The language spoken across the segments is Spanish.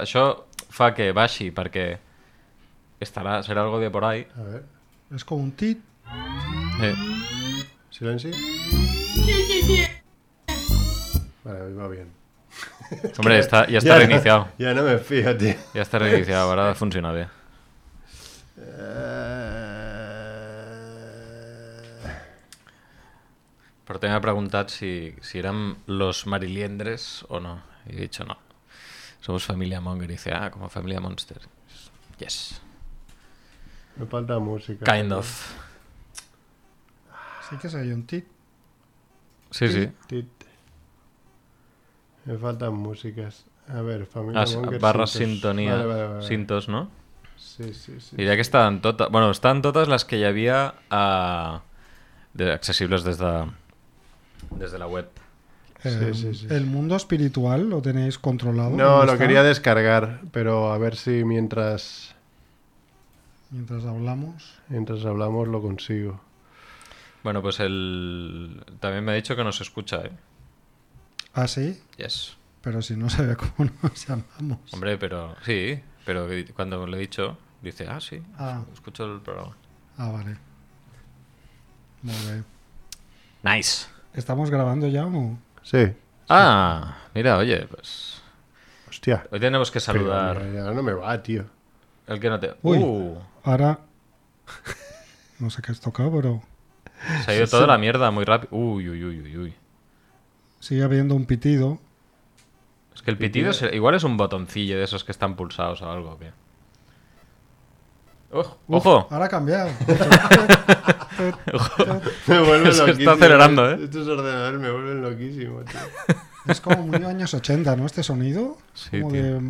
això fa que baixi perquè estarà, serà algo de por ahí. A ver, Es como un tit. Eh, silencio. Vale, hoy va bien. Hombre, está, ya está reiniciado. Ya no me fío, tío. Ya está reiniciado, ahora funciona bien. Pero te me ha preguntado si, si eran los mariliendres o no. Y he dicho no. Somos familia Monger. Y dice, ah, como familia Monster. Yes. Me falta música. Kind of. Sí que soy un tit. Sí, sí. Tit. Me faltan músicas. A ver, familia Ah, Monger, barra Sintos. sintonía. Vale, vale, vale. Sintos, ¿no? Sí, sí, sí. Diría que estaban todas... Bueno, están todas las que ya había ah, de, accesibles desde, desde la web. Eh, sí, sí. ¿El mundo espiritual lo tenéis controlado? No, ¿Dónde lo está? quería descargar, pero a ver si mientras, Mientras hablamos. mientras hablamos lo consigo. Bueno, pues el... También me ha dicho que nos escucha, ¿eh? Ah, sí. Yes. Pero si no se ve cómo nos llamamos. Hombre, pero... Sí, pero cuando le he dicho, dice, ah, sí, Ah. escucho el programa. Ah, vale. Muy bien. Nice. ¿Estamos grabando ya o...? Sí. Ah, mira, oye, pues... Hostia. Hoy tenemos que saludar... Pero ya, ya no me va, tío. El que no te... Uy. Uh, Ahora... No sé qué has tocado, pero... se ha ido toda la mierda muy rápido. Uy, uy, uy, uy, uy. Sigue habiendo un pitido. Es que el pitido es- igual es un botoncillo de esos que están pulsados o algo. ¿o qué? Oj- Uf, ¡Ojo! Ahora ha cambiado. Me vuelve Se está acelerando, ¿eh? Estos ordenadores me vuelven loquísimo, tío. es como muy años 80, ¿no? Este sonido. Sí, como tío. de,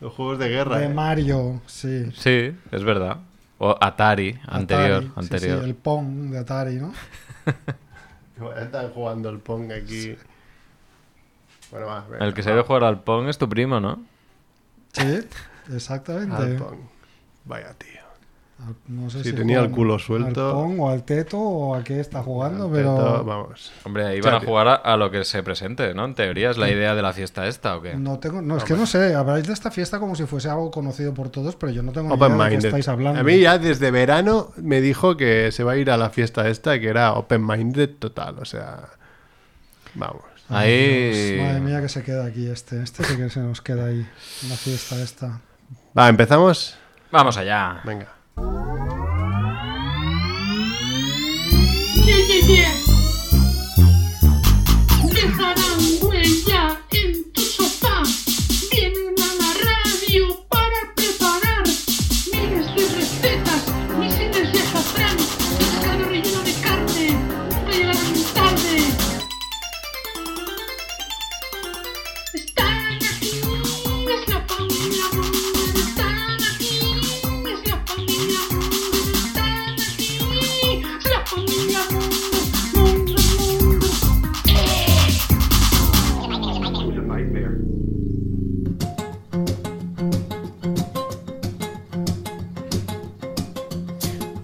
Los juegos de guerra. de ¿eh? Mario, sí. Sí, es verdad. O Atari, anterior. Atari, sí, anterior. sí, el Pong de Atari, ¿no? Están jugando el Pong aquí. Bueno, va. venga, El que se va. debe jugar al Pong es tu primo, ¿no? Sí, exactamente. Al Pong. Vaya, tío. No sé Sí, si tenía el culo suelto. Al Pong o al Teto o a qué está jugando, Al pero... teto, vamos. Hombre, ahí van a jugar a, a lo que se presente, ¿no? En teoría es la idea de la fiesta esta, ¿o qué? No tengo, no, es que no sé, habláis de esta fiesta como si fuese algo conocido por todos, pero yo no tengo ni Open idea de qué estáis hablando. A mí ya desde verano me dijo que se va a ir a la fiesta esta, que era open minded total. O sea, vamos. Ahí... Dios, madre mía que se queda aquí este, este sí que se nos queda ahí, en la fiesta esta. Va, empezamos. Vamos allá. Venga. 谢谢，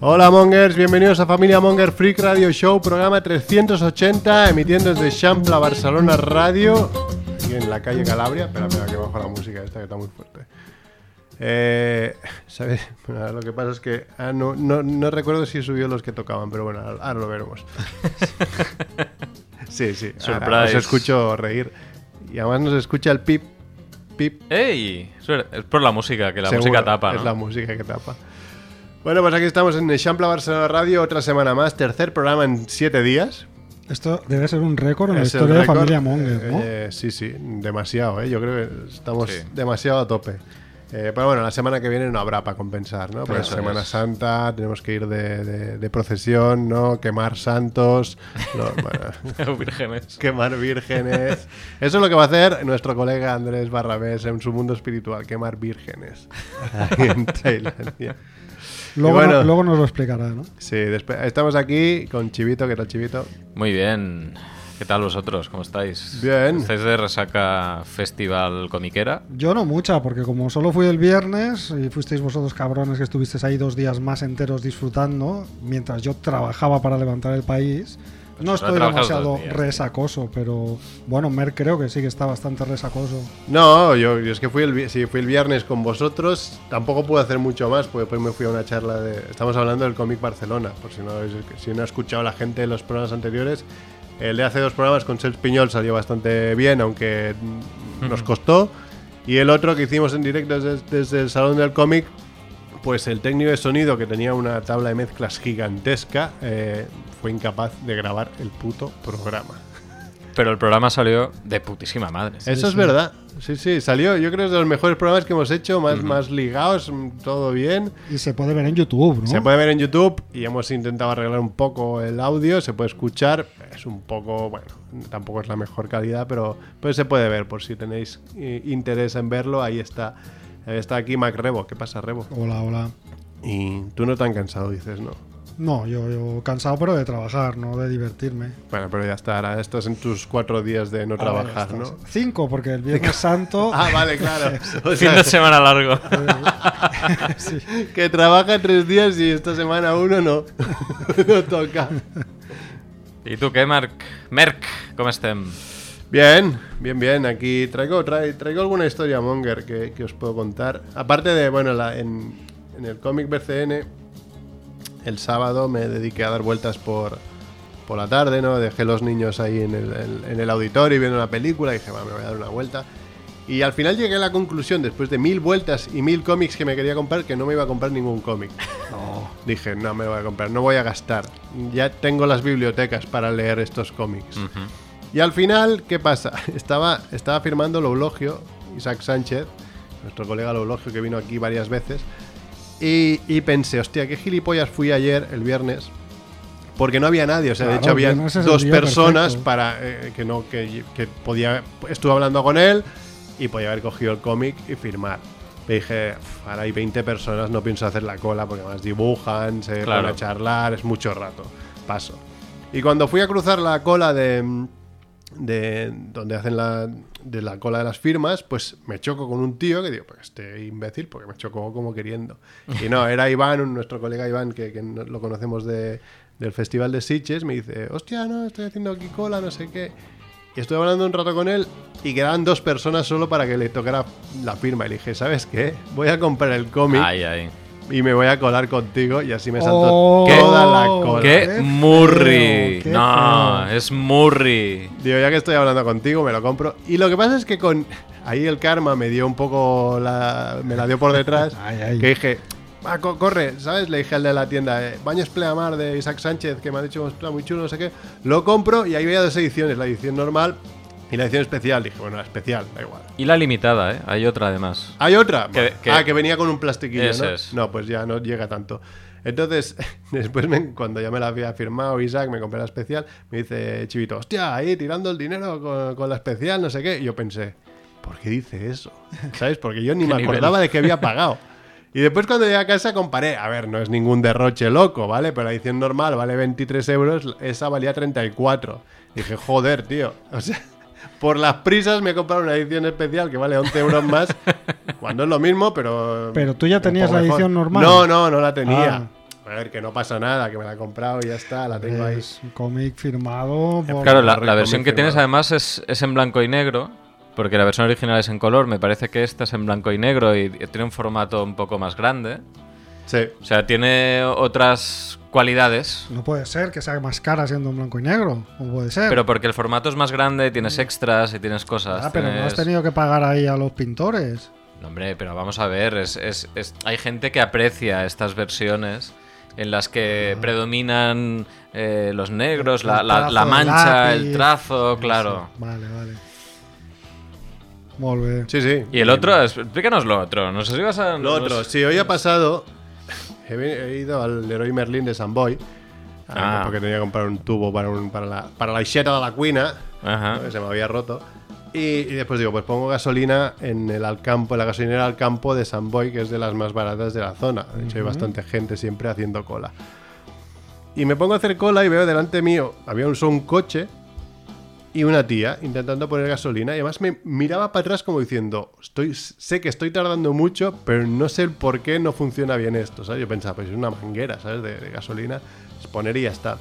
Hola Mongers, bienvenidos a Familia Monger Freak Radio Show, programa 380, emitiendo desde Champla, Barcelona Radio, aquí en la calle Calabria. Espera, espera, que bajo la música esta que está muy fuerte. Eh, ¿Sabes? Bueno, lo que pasa es que ah, no, no, no recuerdo si subió los que tocaban, pero bueno, ahora lo veremos. sí, sí, ahora os escucho reír. Y además nos escucha el pip, pip, ¡Ey! Es por la música, que la Seguro, música tapa, Es la música que tapa. Bueno, pues aquí estamos en Champla Barcelona Radio, otra semana más, tercer programa en siete días. Esto debe ser un récord en la Es historia de récord. familia Monger, ¿no? Eh, sí, sí, demasiado, ¿eh? Yo creo que estamos Sí. demasiado a tope. Eh, pero bueno, la semana que viene no habrá para compensar, ¿no? Porque es Eso Semana es. Santa, tenemos que ir de, de- de procesión, ¿no? Quemar santos, no, bueno, Vírgenes. quemar vírgenes. Eso es lo que va a hacer nuestro colega Andrés Barrabés en su mundo espiritual, quemar vírgenes ahí en Tailandia. Luego, bueno. no- luego nos lo explicará, ¿no? Sí, después, estamos aquí con Chivito, ¿qué tal Chivito? Muy bien. ¿Qué tal vosotros? ¿Cómo estáis? Bien. ¿Estáis de resaca festival comiquera? Yo no mucha, porque como solo fui el viernes y fuisteis vosotros cabrones que estuvisteis ahí dos días más enteros disfrutando, mientras yo trabajaba para levantar el país, No Solo estoy demasiado días. resacoso, pero bueno, Mer creo que sí que está bastante resacoso. No, yo, yo es que fui el, sí, fui el viernes con vosotros. Tampoco pude hacer mucho más, porque después me fui a una charla de. Estamos hablando del cómic Barcelona, por si no, si no ha escuchado la gente de los programas anteriores. El de hace dos programas con Sels Piñol salió bastante bien, aunque mm, nos costó. Y el otro que hicimos en directo desde, desde el Salón del Cómic, pues el técnico de sonido, que tenía una tabla de mezclas gigantesca, eh, fue incapaz de grabar el puto programa. Pero el programa salió de putísima madre. Eso es verdad. Sí, sí, salió. Yo creo que es de los mejores programas que hemos hecho, más, más ligados, todo bien. Y se puede ver en YouTube, ¿no? Se puede ver en YouTube y hemos intentado arreglar un poco el audio, se puede escuchar. Es un poco, bueno, tampoco es la mejor calidad, pero pues se puede ver por si tenéis eh, interés en verlo. Ahí está. Ahí está aquí Mac Rebo. ¿Qué pasa, Rebo? Hola, hola. Y tú no tan cansado, dices, ¿no? No, yo, yo cansado, pero de trabajar, no de divertirme. Bueno, pero ya está. Ahora estás en tus cuatro días de no trabajar, ¿no? Cinco, porque el Viernes Santo. Ah, vale, claro. O Fin de semana largo. sí. que trabaja tres días y esta semana uno no. no toca. ¿Y tú qué, Marc? Merck, ¿cómo estem? Bien, bien, bien. Aquí traigo, traigo alguna historia Monger que, que os puedo contar. Aparte de, bueno, la- en, en el cómic BCN, el sábado me dediqué a dar vueltas por, por la tarde, ¿no? Dejé los niños ahí en el, en- en el auditorio viendo una película y dije, me voy a dar una vuelta. Y al final llegué a la conclusión, después de mil vueltas y mil cómics que me quería comprar, que no me iba a comprar ningún cómic. Dije, no me voy a comprar, no voy a gastar. Ya tengo las bibliotecas para leer estos cómics. Y al final, ¿qué pasa? Estaba, estaba firmando Loulogio, Isaac Sánchez, nuestro colega Loulogio que vino aquí varias veces, y, y pensé, hostia, qué gilipollas fui ayer, el viernes, porque no había nadie, o sea, de Claro, hecho había dos personas perfecto. para eh, que no que, que podía estuve hablando con él y podía haber cogido el cómic y firmar. Me dije, "Uf, ahora hay 20 personas, no pienso hacer la cola porque además dibujan, se Claro. van a charlar, es mucho rato. Paso. Y cuando fui a cruzar la cola de, de donde hacen la, de la cola de las firmas, pues me choco con un tío que digo, pues este imbécil, porque me chocó como queriendo. Y no, era Iván, nuestro colega Iván, que, que lo conocemos de, del Festival de Sitges, me dice, hostia, no, estoy haciendo aquí cola, no sé qué. Y estuve hablando un rato con él y quedaban dos personas solo para que le tocara la firma. Y dije, ¿sabes qué? Voy a comprar el cómic Ay, ay. Y me voy a colar contigo y así me salto Oh, toda la cola. ¡Qué Qué murri! qué no, feo. es murri. Digo, ya que estoy hablando contigo, me lo compro. Y lo que pasa es que con ahí el karma me dio un poco la. me la dio por detrás. Ay, ay. Que dije, co- corre, ¿sabes? Le dije al de la tienda, eh, Baños Pleamar de Isaac Sánchez, que me ha dicho que está muy chulo, no sé qué. Lo compro y ahí había dos ediciones, la edición normal y la edición especial. Dije, bueno, la especial, da igual. Y la limitada, ¿eh? Hay otra además. ¿Hay otra? Que- Bueno, que- ah, que venía con un plastiquillo, ¿no? es. No, pues ya no llega tanto. Entonces, después me- cuando ya me la había firmado Isaac, me compré la especial, me dice Chivito, hostia, ahí tirando el dinero con, con la especial, no sé qué. Y yo pensé, ¿por qué dice eso? ¿Sabes? Porque yo ni ¿Qué me nivel? acordaba de que había pagado. Y después cuando llegué a casa comparé, a ver, no es ningún derroche loco, ¿vale? Pero la edición normal vale 23 euros, esa valía 34. Dije, joder, tío. O sea, por las prisas me he comprado una edición especial que vale 11 euros más, cuando es lo mismo, pero... Pero tú ya tenías la mejor. edición normal. No, no, no la tenía. Ah. A ver, que no pasa nada, que me la he comprado y ya está, la tengo ahí. Es un cómic firmado por... Claro, la, versión que tienes además es, es en blanco y negro, porque la versión original es en color. Me parece que esta es en blanco y negro y, y tiene un formato un poco más grande. Sí. O sea, tiene otras cualidades, No puede ser que sea más cara siendo en blanco y negro. No puede ser. pero porque el formato es más grande, tienes extras y tienes cosas. Ah, pero no has tenido que pagar ahí a los pintores. No, hombre, pero vamos a ver, es, es- es- hay gente que aprecia estas versiones en las que predominan eh, los negros, la, El la- trazo la de mancha, lápiz. el trazo, claro. Vale, vale. Molt bé. Sí, sí. Y el otro, es- explícanos lo otro. No sé si vas a. Otro, sí, hoy ha pasado. He, ido al Leroy Merlin de San Boy. Ah. Porque tenía que comprar un tubo para, un- para, la, para la de la cuina. Ajá. que se me había roto. Y, y después digo, pues pongo gasolina en el Alcampo, en la gasolinera Alcampo de San Boy, que es de las más baratas de la zona. De hecho, hay bastante gente siempre haciendo cola. Y me pongo a hacer cola y veo delante mío, había un coche y una tía intentando poner gasolina. Y además me miraba para atrás como diciendo, estoy, sé que estoy tardando mucho, pero no sé el por qué no funciona bien esto. ¿sabes? Yo pensaba, pues es una manguera, ¿sabes? De, de gasolina, poner y ya está.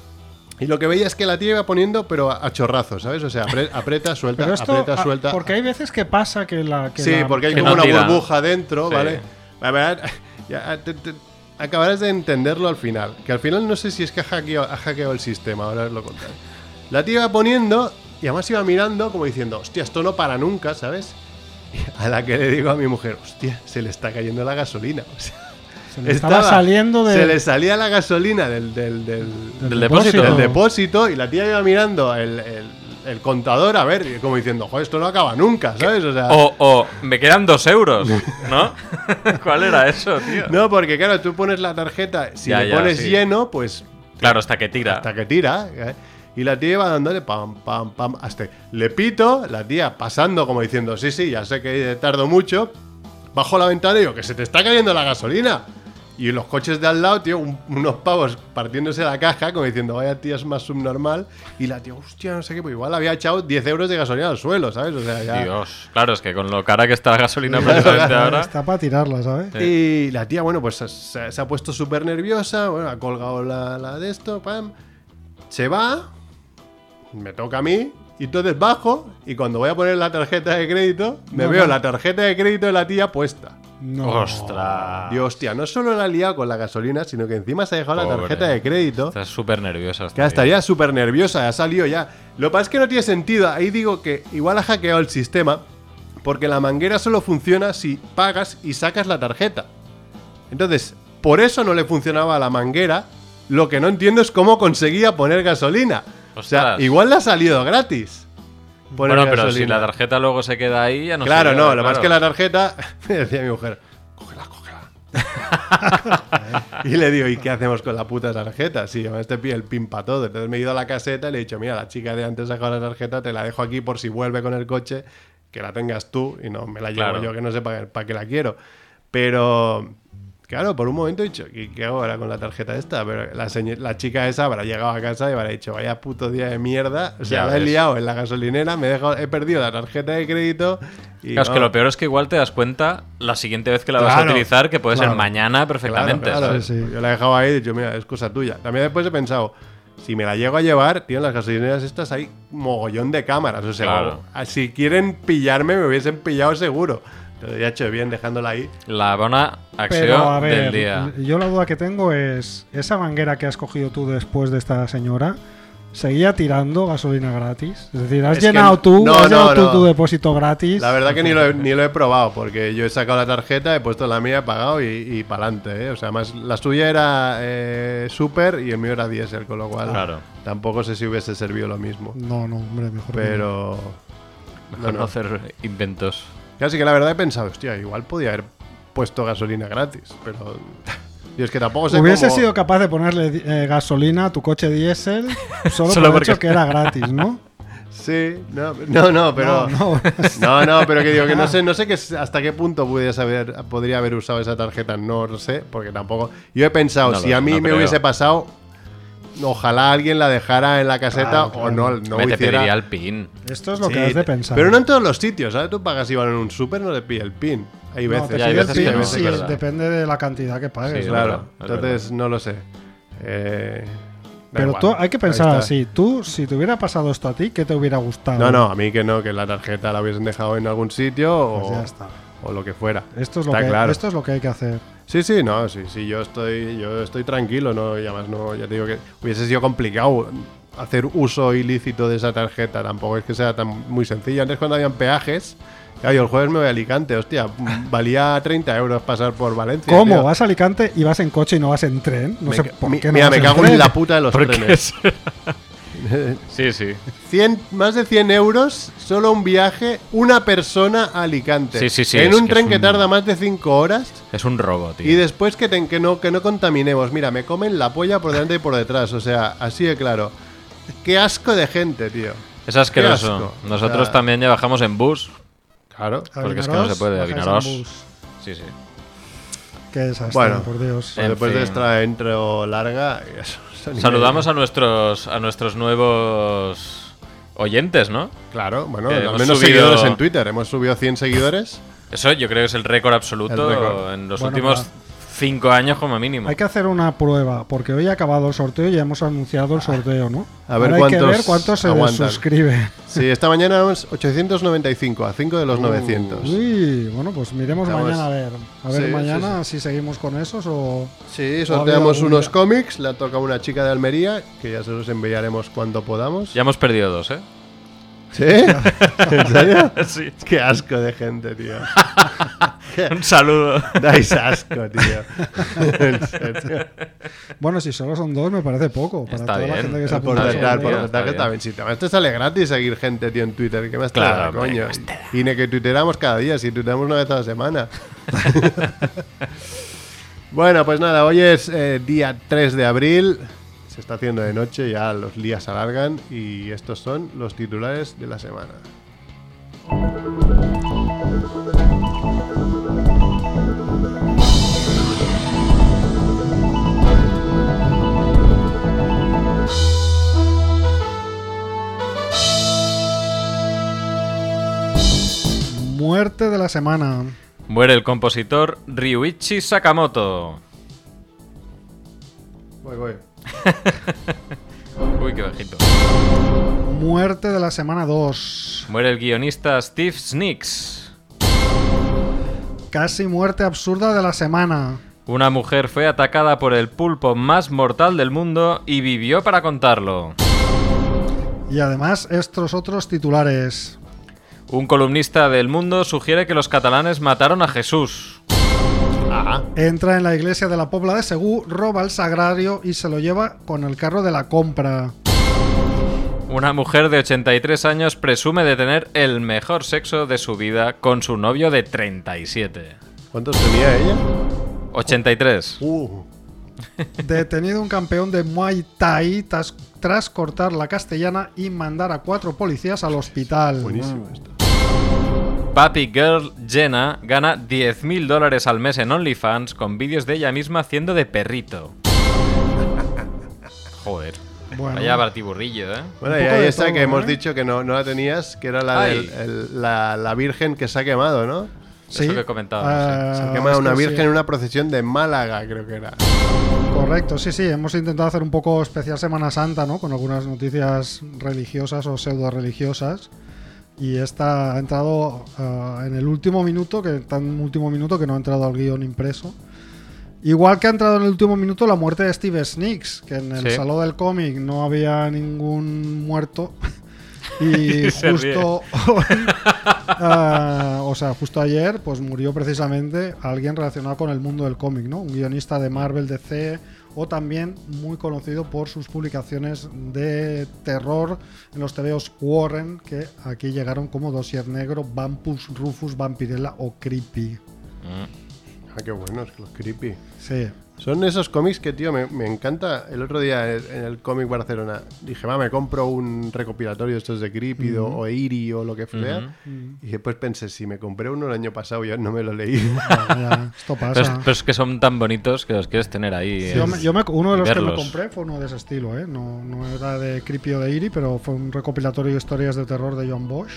Y lo que veía es que la tía iba poniendo, pero a, a chorrazos, ¿sabes? O sea, aprieta, suelta, esto, aprieta, ah, suelta. porque hay veces que pasa que la. que Sí, la- porque hay como no una tira. burbuja dentro, Sí. ¿vale? Ya te- te- acabarás de entenderlo al final. Que al final no sé si es que ha hackeado, ha hackeado el sistema, ahora os lo contaré. La tía iba poniendo y además iba mirando como diciendo, hostia, esto no para nunca, ¿sabes? Y a la que le digo a mi mujer, hostia, se le está cayendo la gasolina. O sea, se le estaba saliendo de. Se le salía la gasolina del, del, del, Del depósito. del depósito y la tía iba mirando el, el- el contador a ver, como diciendo, joder, esto no acaba nunca, ¿sabes? O sea, O, o me quedan dos euros, ¿no? ¿Cuál era eso, tío? No, porque claro, tú pones la tarjeta, si Ya, le ya, pones sí. lleno, pues Claro, hasta que tira. hasta que tira. ¿eh? Y la tía iba dándole pam, pam, pam, hasta le pito, la tía pasando como diciendo, sí, sí, ya sé que tardo mucho. Bajo la ventana y digo, que se te está cayendo la gasolina. Y los coches de al lado, tío, un- unos pavos partiéndose la caja, como diciendo, vaya tía, es más subnormal. Y la tía, hostia, no sé qué, pues igual había echado 10 euros de gasolina al suelo, ¿sabes? O sea, ya. Dios. Claro, es que con lo cara que está la gasolina precisamente ahora. Está para tirarla, ¿sabes? Y la tía, bueno, pues se ha puesto súper nerviosa, bueno, ha colgado la, la de esto, pam. Se va, me toca a mí, y entonces bajo, y cuando voy a poner la tarjeta de crédito, me No, veo no. la tarjeta de crédito de la tía puesta. No. Ostras. Y hostia, no solo la ha liado con la gasolina, sino que encima se ha dejado la tarjeta de crédito. Estás súper nerviosa. Que estaría súper nerviosa, ha salido ya. Lo que pasa es que no tiene sentido. Ahí digo que igual ha hackeado el sistema, porque la manguera solo funciona si pagas y sacas la tarjeta. Entonces, por eso no le funcionaba a la manguera. Lo que no entiendo es cómo conseguía poner gasolina. O sea, igual le ha salido gratis. Bueno, pero si la tarjeta luego se queda ahí, ya no Claro, no, lo más que la tarjeta, me decía mi mujer, cógela, cógela. y le digo, ¿y qué hacemos con la puta tarjeta? Sí, además te pide el pin para todo. Entonces me he ido a la caseta y le he dicho, mira, la chica de antes sacó la tarjeta, te la dejo aquí por si vuelve con el coche, que la tengas tú y no me la llevo Claro. yo, que no sé para, para qué la quiero. Pero, claro, por un momento he dicho, ¿qué, qué hago ahora con la tarjeta esta? Pero la, señor- la chica esa habrá llegado a casa y habrá dicho, vaya puto día de mierda. O sea, Ya la he ves. liado en la gasolinera, me he, dejado- he perdido la tarjeta de crédito. Y Claro, es que lo peor es que igual te das cuenta la siguiente vez que la vas a utilizar que puede claro. ser mañana perfectamente. Claro. Sí, sí. Yo la he dejado ahí y he dicho, mira, es cosa tuya. También después he pensado, si me la llego a llevar, tío, en las gasolineras estas hay mogollón de cámaras. O sea, si quieren pillarme, me hubiesen pillado seguro. Entonces ya he hecho bien dejándola ahí. La bona Pero acción a ver, del día. yo la duda que tengo es, ¿esa manguera que has cogido tú después de esta señora seguía tirando gasolina gratis? Es decir, ¿has Es que llenado tú, no, has no, llenado tú tu depósito gratis? La verdad que ni lo, he, ni lo he probado, porque yo he sacado la tarjeta, he puesto la mía, he pagado y, y para adelante. O sea, más la suya era eh, super y el mío era diésel, con lo cual Claro. tampoco sé si hubiese servido lo mismo. No, no, hombre, mejor. Pero... Mejor no, no, no. hacer inventos. Casi que la verdad he pensado, hostia, igual podía haber puesto gasolina gratis, pero. Y es que tampoco sé Hubiese cómo- sido capaz de ponerle eh, gasolina a tu coche diésel solo, Solo por el porque- hecho que era gratis, ¿no? Sí, no, no, no, pero. No, No, no. no, pero que digo que no sé, no sé qué, hasta qué punto haber, podría haber usado esa tarjeta, no lo sé, porque tampoco. Yo he pensado, No si a mí no me creo. hubiese pasado, ojalá alguien la dejara en la caseta Claro, o no, no Me te hiciera. pediría el pin. Esto es lo Sí, que has de te- pensar. Pero no en todos los sitios, ¿sabes? Tú pagas igual en un súper, no le pide el pin. Hay No, veces. te Ya, hay pide el veces que pin, no, sí, es verdad. depende de la cantidad que pagues. Sí, ¿no? Claro, entonces no lo sé. Eh, Pero igual. tú hay que pensar así. Tú, si te hubiera pasado esto a ti, ¿qué te hubiera gustado? No, no, a mí que no, que la tarjeta la hubiesen dejado en algún sitio Pues o, ya está. o lo que fuera. Esto es, lo Está que, claro. esto es lo que hay que hacer. Sí, sí, no, sí, sí, yo estoy, yo estoy tranquilo, no, y además no, ya te digo que hubiese sido complicado hacer uso ilícito de esa tarjeta, tampoco es que sea tan muy sencillo. Antes cuando habían peajes, yo el jueves me voy a Alicante, hostia, valía 30 euros pasar por Valencia. ¿Cómo? tío. ¿Vas a Alicante y vas en coche y no vas en tren? No Me sé por mi- qué no Mira, vas me en cago tren. en la puta de los ¿Por qué trenes. Sí, sí. 100, más de 100 euros, solo un viaje, una persona a Alicante. Sí, sí, sí, En un que tren que un- tarda más de 5 horas. Es un robo, tío. Y después que, ten- que, no, que no contaminemos. Mira, me comen la polla por delante y por detrás. O sea, así de claro. Qué asco de gente, tío. Es asqueroso. Asco. Nosotros O sea, también ya bajamos en bus. Claro. A porque es que no se puede, a en bus. Sí, sí. Qué desastre, Bueno. por Dios. En después de fin. esta intro larga. y eso, son Saludamos a nuestros, a nuestros nuevos oyentes, ¿no? Claro, bueno, que al menos subido- seguidores en Twitter. Hemos subido 100 seguidores. Eso yo creo que es el récord absoluto El récord. en los Bueno, últimos cinco años como mínimo. Hay que hacer una prueba, porque hoy ha acabado el sorteo y ya hemos anunciado el sorteo, ¿no? A ver Ahora hay que cuántos ver cuántos se suscriben. Sí, esta mañana éramos 895, a 5 de los 900. Uy, bueno, pues miremos mañana a ver. A ver Sí, mañana si seguimos con esos o... Sí, sorteamos unos cómics, le ha tocado una chica de Almería, que ya se los enviaremos cuando podamos. Ya hemos perdido dos, ¿eh? ¿Sí? ¿En serio? Sí. Qué asco de gente, tío. Un saludo. Dais asco, tío. En serio. Bueno, si solo son dos me parece poco. Para Está toda la bien, gente que se está Por tratar, por tratar que bien. también. Si te, esto sale gratis seguir gente, tío, en Twitter. ¿Qué más te Claro, da, coño? ¿qué más te da? Y ni que tuiteáramos cada día, si tuiteamos una vez a la semana. bueno, pues nada, hoy es eh, día 3 de abril. Se está haciendo de noche, ya los días alargan. Y estos son los titulares de la semana. Muerte de la semana. Muere el compositor Ryuichi Sakamoto. Voy, voy. Uy, qué bajito. Muerte de la semana 2. Muere el guionista Steve Snicks. Casi muerte absurda de la semana. Una mujer fue atacada por el pulpo más mortal del mundo y vivió para contarlo. Y además estos otros titulares. Un columnista del mundo sugiere que los catalanes mataron a Jesús. Ah, Entra en la iglesia de la Pobla de Segú, roba el sagrario y se lo lleva con el carro de la compra. Una mujer de 83 años presume de tener el mejor sexo de su vida con su novio de 37. ¿cuántos tenía ella? 83. Uh, Detenido un campeón de Muay Thai tras, tras cortar la castellana y mandar a cuatro policías al hospital. buenísimo esto. Papi Girl Jenna gana 10.000 dólares al mes en OnlyFans con vídeos de ella misma haciendo de perrito. Joder. Bueno. Vaya batiburrillo, ¿eh? Bueno, y ahí está todo, que hemos dicho que no, no la tenías, que era la, del- el- la, la virgen que se ha quemado, ¿no? Sí. Eso que comentábamos, Ah, Se ha es quemado una sí. virgen en una procesión de Málaga, creo que era. Correcto, sí, sí. Hemos intentado hacer un poco especial Semana Santa, ¿no? Con algunas noticias religiosas o pseudo religiosas. Y esta ha entrado ah, en el último minuto, que tan último minuto que no ha entrado al guion impreso. Igual que ha entrado en el último minuto la muerte de Steve Snicks, que en el Sí. salón del cómic no había ningún muerto. Y justo hoy, ah, o sea, justo ayer, pues murió precisamente alguien relacionado con el mundo del cómic, ¿no? Un guionista de Marvel, DC, o también muy conocido por sus publicaciones de terror en los TVOs Warren, que aquí llegaron como Dossier Negro, Vampus, Rufus, Vampirella o Creepy. Ah, qué buenos, los creepy. Sí. Son esos cómics que, tío, me, me encanta. El otro día en el cómic Barcelona dije, va, me compro un recopilatorio de estos de Creepy o- o Iri o lo que sea. Y después pensé, si me compré uno el año pasado, ya no me lo leí. Esto pasa. pero es que son tan bonitos que los quieres tener ahí. Sí, eh, yo me- yo me- uno de los que me compré fue uno de ese estilo, ¿eh? no, no era de Creepy o de Iri, pero fue un recopilatorio de historias de terror de John Bosch.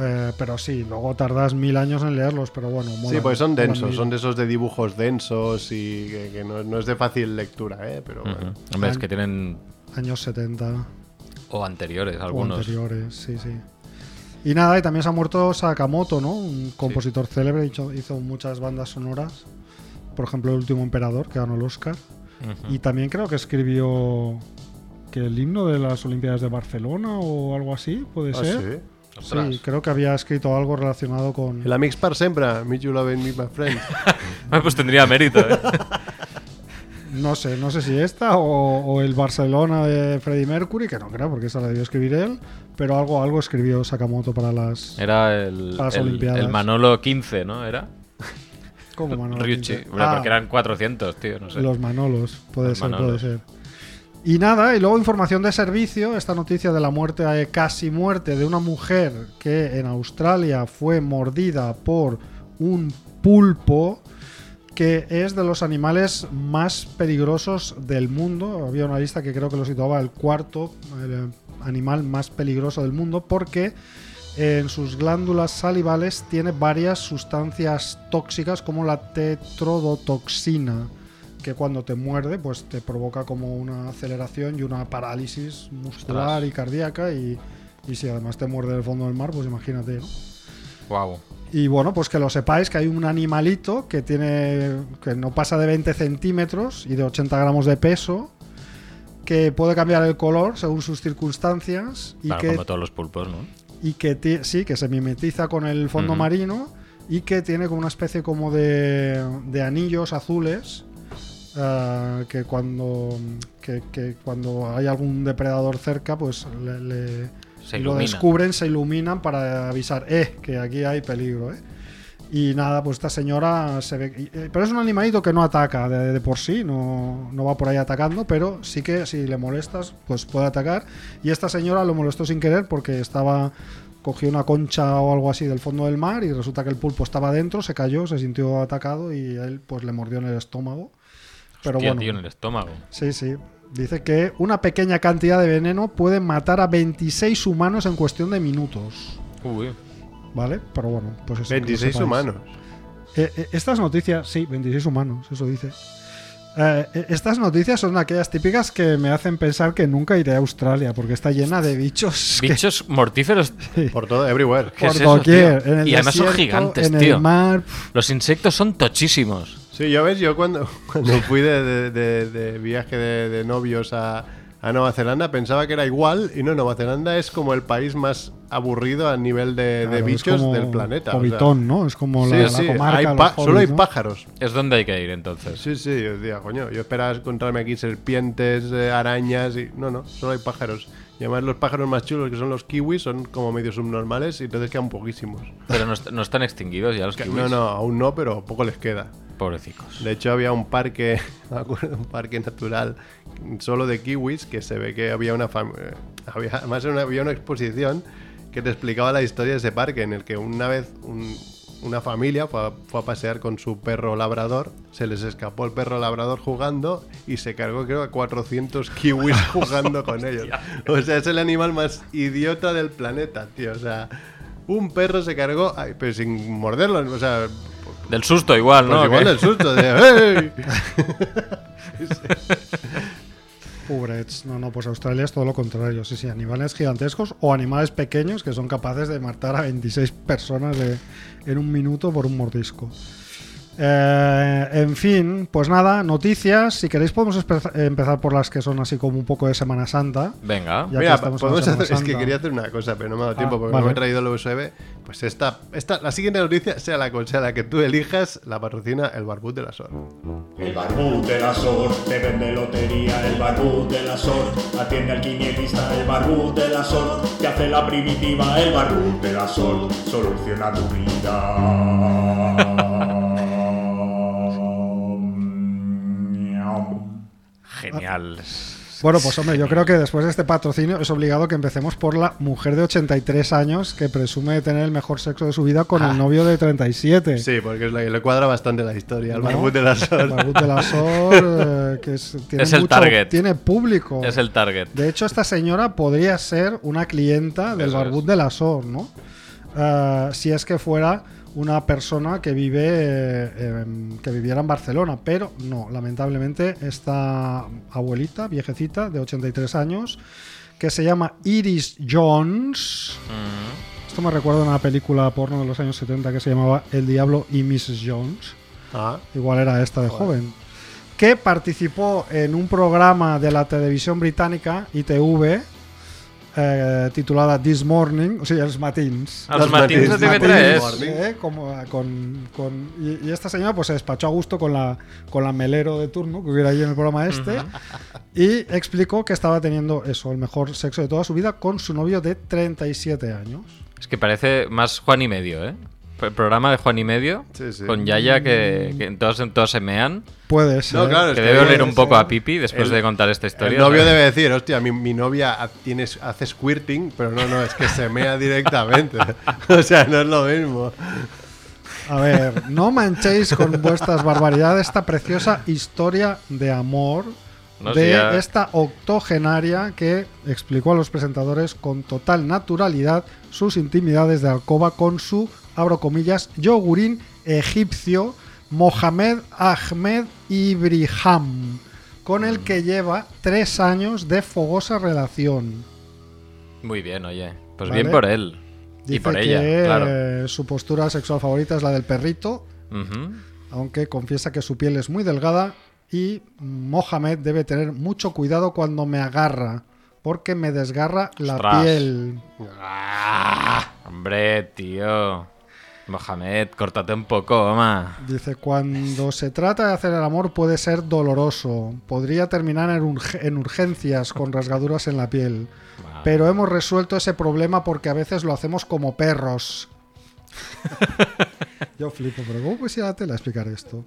Eh, pero sí, luego tardas mil años en leerlos, pero bueno. sí, molan, pues son densos, son de esos de dibujos densos y que, que no, no es de fácil lectura, ¿eh? Pero Ujú. bueno. Hombre, es que tienen. Años 70 O anteriores, o algunos. anteriores, sí, sí. Y nada, y también se ha muerto Sakamoto, ¿no? Un compositor célebre, hizo, hizo muchas bandas sonoras. Por ejemplo, El último emperador, que ganó el Oscar. Y también creo que escribió que el himno de las Olimpiadas de Barcelona o algo así, puede Ah, ser. sí. Ostras. Sí, creo que había escrito algo relacionado con. El Amix par sempre, me you love me my friend. Pues tendría mérito, ¿eh? No sé, no sé si esta o, o el Barcelona de Freddie Mercury, que no creo, porque esa la debió escribir él, pero algo, algo escribió Sakamoto para las. Era el, Para las el, Olimpiadas. el Manolo 15, ¿no? Era. ¿Cómo Manolo? Ryuchi. Ah, porque eran 400, tío, no sé. Los Manolos, puede Los ser, Manolos. puede ser. Y nada, y luego información de servicio, esta noticia de la muerte, eh, casi muerte de una mujer que en Australia fue mordida por un pulpo que es de los animales más peligrosos del mundo. Había una lista que creo que lo situaba el cuarto eh, animal más peligroso del mundo porque en sus glándulas salivales tiene varias sustancias tóxicas como la tetrodotoxina, que cuando te muerde pues te provoca como una aceleración y una parálisis muscular Ostras. y cardíaca y, y si además te muerde el fondo del mar, pues imagínate, ¿no? Wow. Y bueno, pues que lo sepáis que hay un animalito que tiene que no pasa de 20 centímetros y de 80 gramos de peso, que puede cambiar el color según sus circunstancias y Claro, que, como todos los pulpos, ¿no? y que sí, que se mimetiza con el fondo marino y que tiene como una especie como de, de anillos azules eh, que cuando que, que cuando hay algún depredador cerca, pues le- le, Se lo descubren, se iluminan para avisar, eh, que aquí hay peligro, eh. Y nada, pues esta señora se ve. eh, Pero es un animalito que no ataca de, de por sí, no, no va por ahí atacando, pero sí que si le molestas, pues puede atacar. Y esta señora lo molestó sin querer porque estaba. Cogió una concha o algo así del fondo del mar y resulta que el pulpo estaba dentro, se cayó, se sintió atacado y él pues le mordió en el estómago. Pero Hostia, bueno, tío, en el estómago. Sí, sí. Dice que una pequeña cantidad de veneno puede matar a 26 humanos en cuestión de minutos. Uy. ¿Vale? Pero bueno, pues eso. que lo 26 sepáis. humanos. Eh, eh, estas noticias, sí, 26 humanos, eso dice. Eh, estas noticias son aquellas típicas que me hacen pensar que nunca iré a Australia porque está llena de bichos que- Bichos mortíferos. Por todo, everywhere. ¿Qué por es eso, doquier, tío? en el Y además son gigantes, en tío. el mar. pf, Los insectos son tochísimos. Sí, yo ves, yo cuando, cuando fui de, de- de- de viaje de, de novios a, a Nueva Zelanda pensaba que era igual y no, Nueva Zelanda es como el país más aburrido a nivel de, de claro, bichos como del planeta. o sea. ¿no? Es como Sí, la, la sí, comarca. hay pa- solo hay ¿no? pájaros. Es donde hay que ir entonces. Sí, sí, yo decía, coño, yo esperaba encontrarme aquí serpientes, eh, arañas y... No, no, solo hay pájaros. Y además los pájaros más chulos, que son los kiwis, son como medio subnormales y entonces quedan poquísimos. Pero no, est- no están extinguidos ya los kiwis. No, no, aún no, pero poco les queda. Pobrecicos. De hecho, había un parque, me acuerdo, un parque natural solo de kiwis que se ve que había una fam- eh, había además una- había una exposición que te explicaba la historia de ese parque en el que una vez un- una familia fue a, fue a pasear con su perro labrador, se les escapó el perro labrador jugando y se cargó creo a 400 kiwis jugando con ellos. O sea, es el animal más idiota del planeta, tío. O sea, un perro se cargó, ay, pero sin morderlo, o sea, Del susto igual, pues ¿no? igual ¿Qué? del susto de ¡Hey! Pobrets. No, no, pues Australia es todo lo contrario. Sí, sí, animales gigantescos o animales pequeños que son capaces de matar a 26 personas de- en un minuto por un mordisco. Eh, en fin, pues nada, noticias. Si queréis podemos empezar por las que son así como un poco de Semana Santa. Venga. Ya que Mira, estamos en podemos hacer, es que quería hacer una cosa, pero no me ha dado Ah, tiempo porque vale. no me he traído el USB. Pues esta, esta, la siguiente noticia, sea la, sea la que tú elijas, la patrocina el Barbud de la SOR. El barbú de la SOR te vende lotería, el barbú de la SOR atiende al quinielista, el barbú de la SOR te hace la primitiva, el barbú de la SOR soluciona tu vida. Genial. Bueno, pues hombre, yo creo que después de este patrocinio es obligado que empecemos por la mujer de 83 años que presume de tener el mejor sexo de su vida con el novio de 37. Sí, porque es la que le cuadra bastante la historia, el ¿No? De la El SOR. Barbud de la SOR, eh, que es, tiene Es el mucho- target. Tiene público. Es el target. De hecho, esta señora podría ser una clienta del Eso Barbud es. de la SOR, ¿no? Eh, si es que fuera una persona que vive eh, que viviera en Barcelona, pero no, lamentablemente esta abuelita, viejecita de 83 años, que se llama Iris Jones. Mm. Esto me recuerda a una película porno de los años 70 que se llamaba El Diablo y Mrs. Jones. Ah, Igual era esta de joven. Que participó en un programa de la televisión británica, ITV, eh, titulada This Morning, o sea, els matins. A los Los matins de matins. TV3. Matins. Eh, como, con, con- y, y esta señora pues se despachó a gusto con la, con la melero de turno que hubiera ahí en el programa este y explicó que estaba teniendo eso, el mejor sexo de toda su vida con su novio de 37 años. Es que parece más Juan y medio, ¿eh? El programa de Juan y medio Sí, sí. con Yaya que, que todos, todos se mean. Puede ser. No, claro, es Que debe oler un poco ser. a pipi después El- de contar esta historia. el novio ¿sabes? debe decir, hostia, mi, mi novia tiene, hace squirting, pero no, no, es que se mea directamente. o sea, no es lo mismo. A ver, no manchéis con vuestras barbaridades esta preciosa historia de amor De ya- esta octogenaria que explicó a los presentadores con total naturalidad sus intimidades de alcoba con su, abro comillas, yogurín egipcio Mohamed Ahmed Ibrahim, con el que lleva tres años de fogosa relación. Muy bien, oye. Pues Vale. bien por él. y por que ella, claro. eh, su postura sexual favorita es la del perrito, aunque confiesa que su piel es muy delgada y Mohamed debe tener mucho cuidado cuando me agarra, porque me desgarra la Ostras. piel. Ah, hombre, tío. Mohamed, córtate un poco, oma. Dice, cuando se trata de hacer el amor puede ser doloroso, podría terminar en, urg- en urgencias con rasgaduras en la piel, Vale. pero hemos resuelto ese problema porque a veces lo hacemos como perros. Yo flipo, pero ¿cómo pues ir a la tele a explicar esto?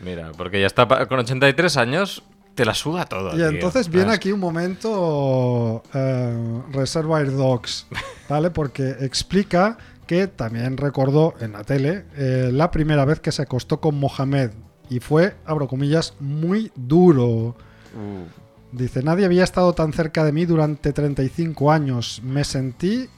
Mira, porque ya está con 83 años, te la suda todo. Y tío. entonces viene aquí un momento eh, Reservoir Dogs, ¿vale? Porque explica que también recordó en la tele eh, la primera vez que se acostó con Mohamed y fue, abro comillas, muy duro. Uh, Dice, nadie había estado tan cerca de mí durante 35 años. Me sentí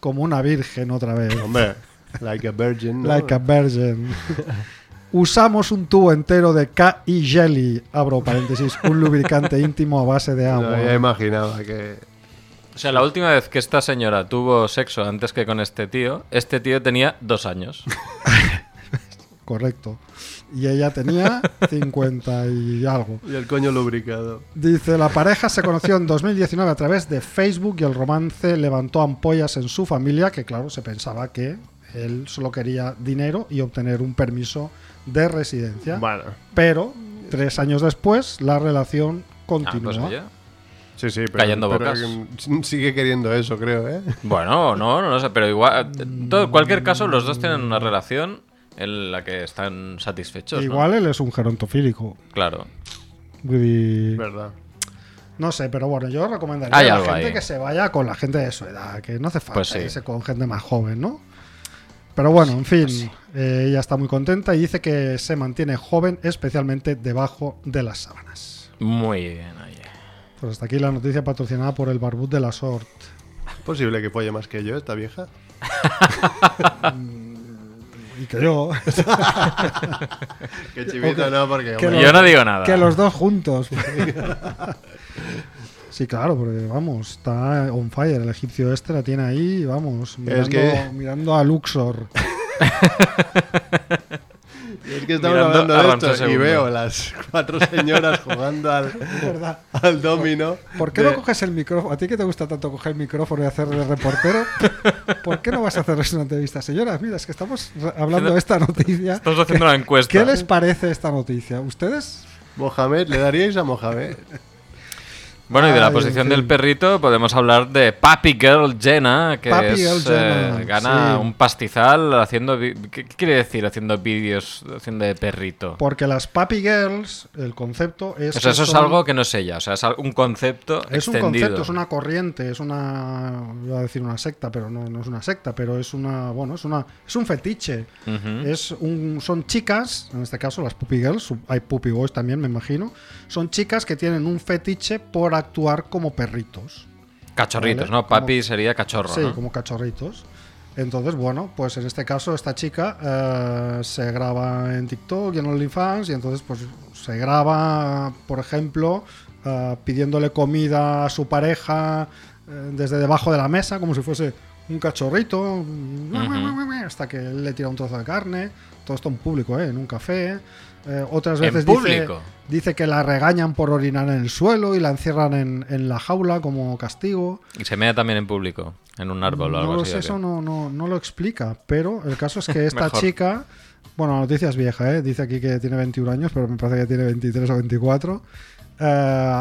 como una virgen otra vez. Hombre, like a virgin. ¿no? Like a virgin. Usamos un tubo entero de K y Jelly, abro paréntesis, un lubricante íntimo a base de No, agua. ya imaginaba que. O sea, la última vez que esta señora tuvo sexo antes que con este tío, este tío tenía dos años. Correcto. Y ella tenía 50 y algo. Y el coño lubricado. Dice, la pareja se conoció en 2019 a través de Facebook y el romance levantó ampollas en su familia, que claro, se pensaba que él solo quería dinero y obtener un permiso de residencia. Bueno. Pero tres años después la relación Ah, continúa. pues oye. Sí, sí, pero, Callando pero bocas. que sigue queriendo eso, creo, ¿eh? Bueno, no, no lo sé, pero igual. En todo- cualquier caso, los dos tienen una relación en la que están satisfechos. ¿no? Igual él es un gerontofílico. Claro. Verdad. No sé, pero bueno, yo recomendaría Hay a la gente ahí. que se vaya con la gente de su edad, que no hace falta Pues sí. irse con gente más joven, ¿no? Pero bueno, en fin, pues eh, ella está muy contenta y dice que se mantiene joven, especialmente debajo de las sábanas. Muy bien, oye. Pues hasta aquí la noticia patrocinada por el Barbut de la Sort. ¿Es posible que folle más que yo, esta vieja? Y que yo, Que chivito no, porque. Yo no digo nada. que los dos juntos. Sí, claro, porque vamos, está on fire. El egipcio este la tiene ahí, vamos, mirando, que- mirando a Luxor. Es que estamos Mirando hablando de esto y veo las cuatro señoras jugando al, al domino. ¿Por qué de- no coges el micrófono? ¿A ti que te gusta tanto coger el micrófono y hacer de reportero? ¿Por qué no vas a hacerles una entrevista? Señoras, mira, es que estamos hablando de esta noticia. Estamos haciendo una encuesta. ¿Qué les parece esta noticia? ¿Ustedes? Mohamed, ¿le daríais a Mohamed? Bueno, y de la Ay, posición en del perrito podemos hablar de Papi Girl Jenna, que Papi es, Girl Jenna, eh, gana sí. un pastizal haciendo... ¿Qué, quiere decir haciendo vídeos haciendo de perrito? Porque las Papi Girls, el concepto es. que eso es algo que no es ella, o sea, es un concepto Es un concepto, es una corriente, es una. Iba a decir una secta, pero no, no es una secta, pero es una. Bueno, es una. Es un fetiche. Es un, son chicas, en este caso las Puppy Girls, hay Puppy Boys también, me imagino. Son chicas que tienen un fetiche por actuar como perritos. Cachorritos, Vale, ¿no? como- Papi sería cachorro, Sí, ¿no? como cachorritos. Entonces, bueno, pues en este caso esta chica eh, se graba en TikTok y en OnlyFans y entonces pues se graba, por ejemplo, eh, pidiéndole comida a su pareja eh, desde debajo de la mesa, como si fuese un cachorrito, hasta que él le tira un trozo de carne. Todo esto en público, ¿eh? en un café. Eh, otras ¿En veces dice, que la regañan por orinar en el suelo y la encierran en, en la jaula como castigo. Y se mea también en público, en un árbol o algo lo así. sé, eso no, no, no lo explica, pero el caso es que esta chica, bueno, la noticia es vieja, ¿eh? dice aquí que tiene 21 años, pero me parece que tiene 23 o 24, eh,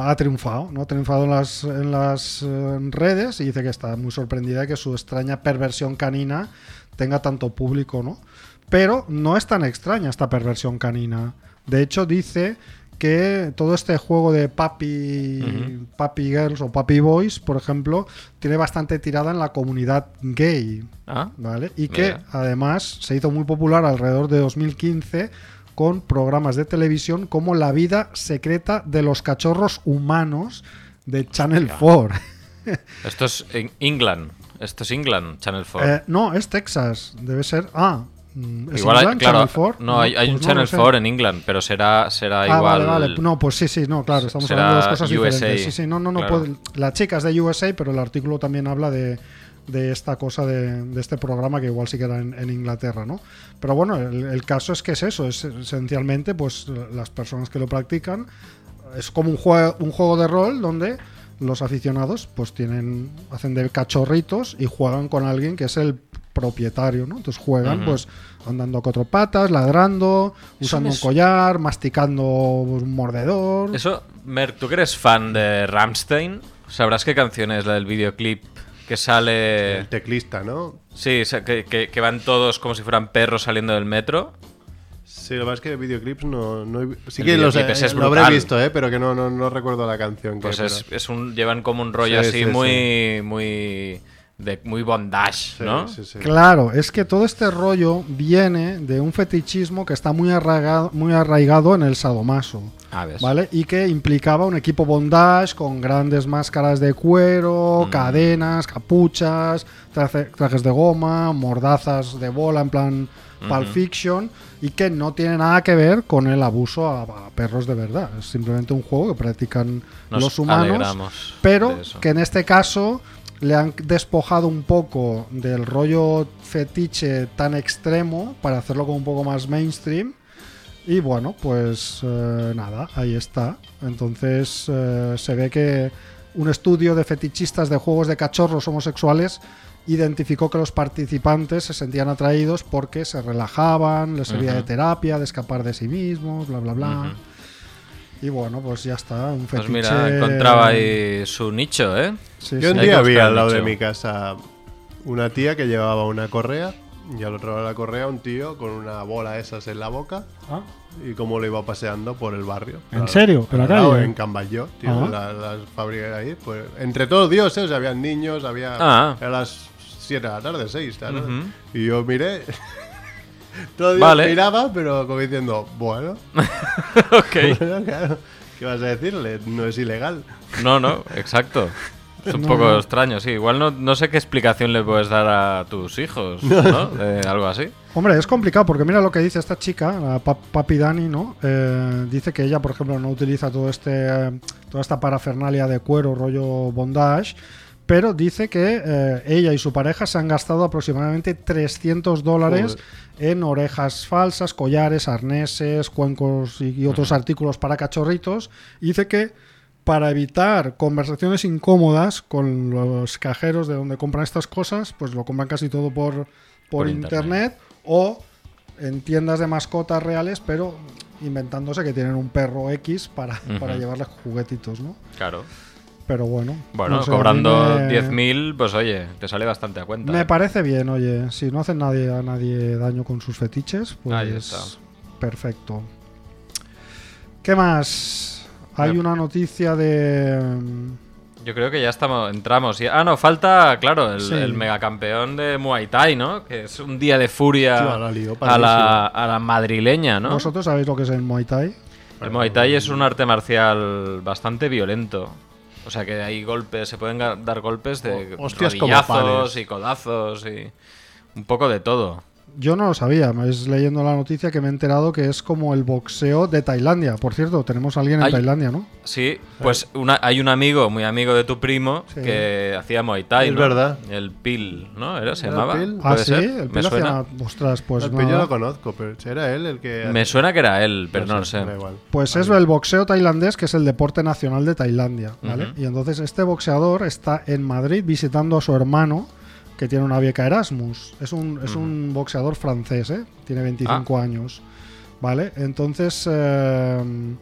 ha triunfado, ¿no? Ha triunfado en las, en las eh, redes y dice que está muy sorprendida de que su extraña perversión canina tenga tanto público, ¿no? Pero no es tan extraña esta perversión canina. De hecho, dice que todo este juego de papi, papi girls o papi boys, por ejemplo, tiene bastante tirada en la comunidad gay, Ah, ¿vale? Y que Mira. además se hizo muy popular alrededor de 2015 con programas de televisión como La vida secreta de los cachorros humanos de Channel 4. Esto es en England. Esto es England, Channel 4. Eh, no, es Texas, debe ser. Ah, mm, ¿es igual, hay- England, claro, Channel 4? no, hay, hay pues un no Channel sé. 4 en England, pero será, será Ah, igual. vale, vale. No, pues sí, sí, no, claro, estamos hablando de dos cosas USA, diferentes. Sí, sí, no, no, no. claro. puede- la chica es de USA, pero el artículo también habla de, de esta cosa de, de este programa que igual sí que era en, en Inglaterra, ¿no? Pero bueno, el, el caso es que es eso, es esencialmente, pues las personas que lo practican, es como un juego, un juego de rol donde los aficionados pues tienen hacen de cachorritos y juegan con alguien que es el propietario, ¿no? Entonces juegan pues andando a cuatro patas, ladrando, usando me un collar, masticando un mordedor. Eso, Merck, tú que eres fan de Ramstein, sabrás qué canción es la del videoclip que sale. El teclista, ¿no? Sí, o sea, que, que- que van todos como si fueran perros saliendo del metro. Sí, lo que pasa es que videoclips no... no he- sí El que los, ese es lo habré visto, ¿eh? Pero que no, no, no recuerdo la canción. que- Pues es, pero- es un, llevan como un rollo Sí, así sí, muy, muy, de, muy bondage, sí, ¿no? sí, sí. Claro, es que todo este rollo viene de un fetichismo que está muy arraigado, muy arraigado en el sadomaso. ¿Vale? Y que implicaba un equipo bondage con grandes máscaras de cuero, Mm. cadenas, capuchas, traje- trajes de goma, mordazas de bola en plan Pulp. Fiction y que no tiene nada que ver con el abuso a, a perros de verdad. Es simplemente un juego que practican Nos los humanos, pero que en este caso le han despojado un poco del rollo fetiche tan extremo para hacerlo como un poco más mainstream. Y bueno, pues eh, nada, ahí está. Entonces eh, se ve que un estudio de fetichistas de juegos de cachorros homosexuales identificó que los participantes se sentían atraídos porque se relajaban, les servía de terapia, de escapar de sí mismos, bla, bla, bla. Y bueno, pues ya está, un Pues fetiche... mira, encontraba ahí su nicho, ¿eh? Sí, Yo un día vi al lado de mi casa una tía que llevaba una correa y al otro lado de la correa un tío con una bola esas en la boca Ah, y cómo lo iba paseando por el barrio. ¿En Claro, serio? ¿En la al lado, calle? En Camballó, tío, Ah. la- las fábricas ahí. Pues, entre todos dioses, o sea, había niños, había... Ah. A las 7 de la tarde, 6 de la tarde. Ujú. Y yo miré... Todo Dios Vale. miraba, pero como diciendo, bueno, ok. bueno, claro, ¿qué vas a decirle? No es ilegal. No, no, exacto. Es un No, poco no. extraño, sí. Igual no, no sé qué explicación le puedes dar a tus hijos, ¿no? De algo así. Hombre, es complicado porque mira lo que dice esta chica, la pa- Papi Dani, ¿no? Eh, dice que ella, por ejemplo, no utiliza todo este, eh, toda esta parafernalia de cuero, rollo bondage, pero dice que eh, ella y su pareja se han gastado aproximadamente 300 dólares en orejas falsas, collares, arneses, cuencos y, y otros artículos para cachorritos. Y dice que para evitar conversaciones incómodas con los cajeros de donde compran estas cosas, pues lo compran casi todo por, por, Por internet. internet. o en tiendas de mascotas reales, pero inventándose que tienen un perro X para, Ujú. para llevarles juguetitos, ¿no? Claro. Pero bueno. Bueno, no sé, cobrando me- 10.000, pues oye, te sale bastante a cuenta. Me ¿eh? parece bien, oye, si no hacen nadie, a nadie daño con sus fetiches, pues Ahí está. perfecto. ¿Qué más? Hay una noticia de... mm, Yo creo que ya estamos, entramos. y- Ah, no, falta, claro, el, Sí. el megacampeón de Muay Thai, ¿no? Que es un día de furia Tío, la lió a, la, a la madrileña, ¿no? ¿Vosotros sabéis lo que es el Muay Thai? El Muay Thai es un arte marcial bastante violento. O sea que hay golpes, se pueden dar golpes de rodillazos y codazos y un poco de todo. Yo no lo sabía, me es leyendo la noticia que me he enterado que es como el boxeo de Tailandia. Por cierto, tenemos a alguien en. Tailandia, ¿no? Sí, pues una, hay un amigo, muy amigo de tu primo, Sí. que hacía Muay Thai, Es ¿no? verdad. El Pil, ¿no? ¿Era? ¿Se ¿Era llamaba? Pil? Ah, ¿Puede sí, ser? el ¿Me pelo suena? hacía... Ostras, pues El pillo nada. lo conozco, pero era él el que... Me suena que era él, pero no, lo sé. igual. Pues es el boxeo tailandés, que es el deporte nacional de Tailandia, ¿vale? Y entonces este boxeador está en Madrid visitando a su hermano, que tiene una beca Erasmus. Es un, es un boxeador francés, ¿eh? Tiene 25 años, ¿vale? Entonces eh,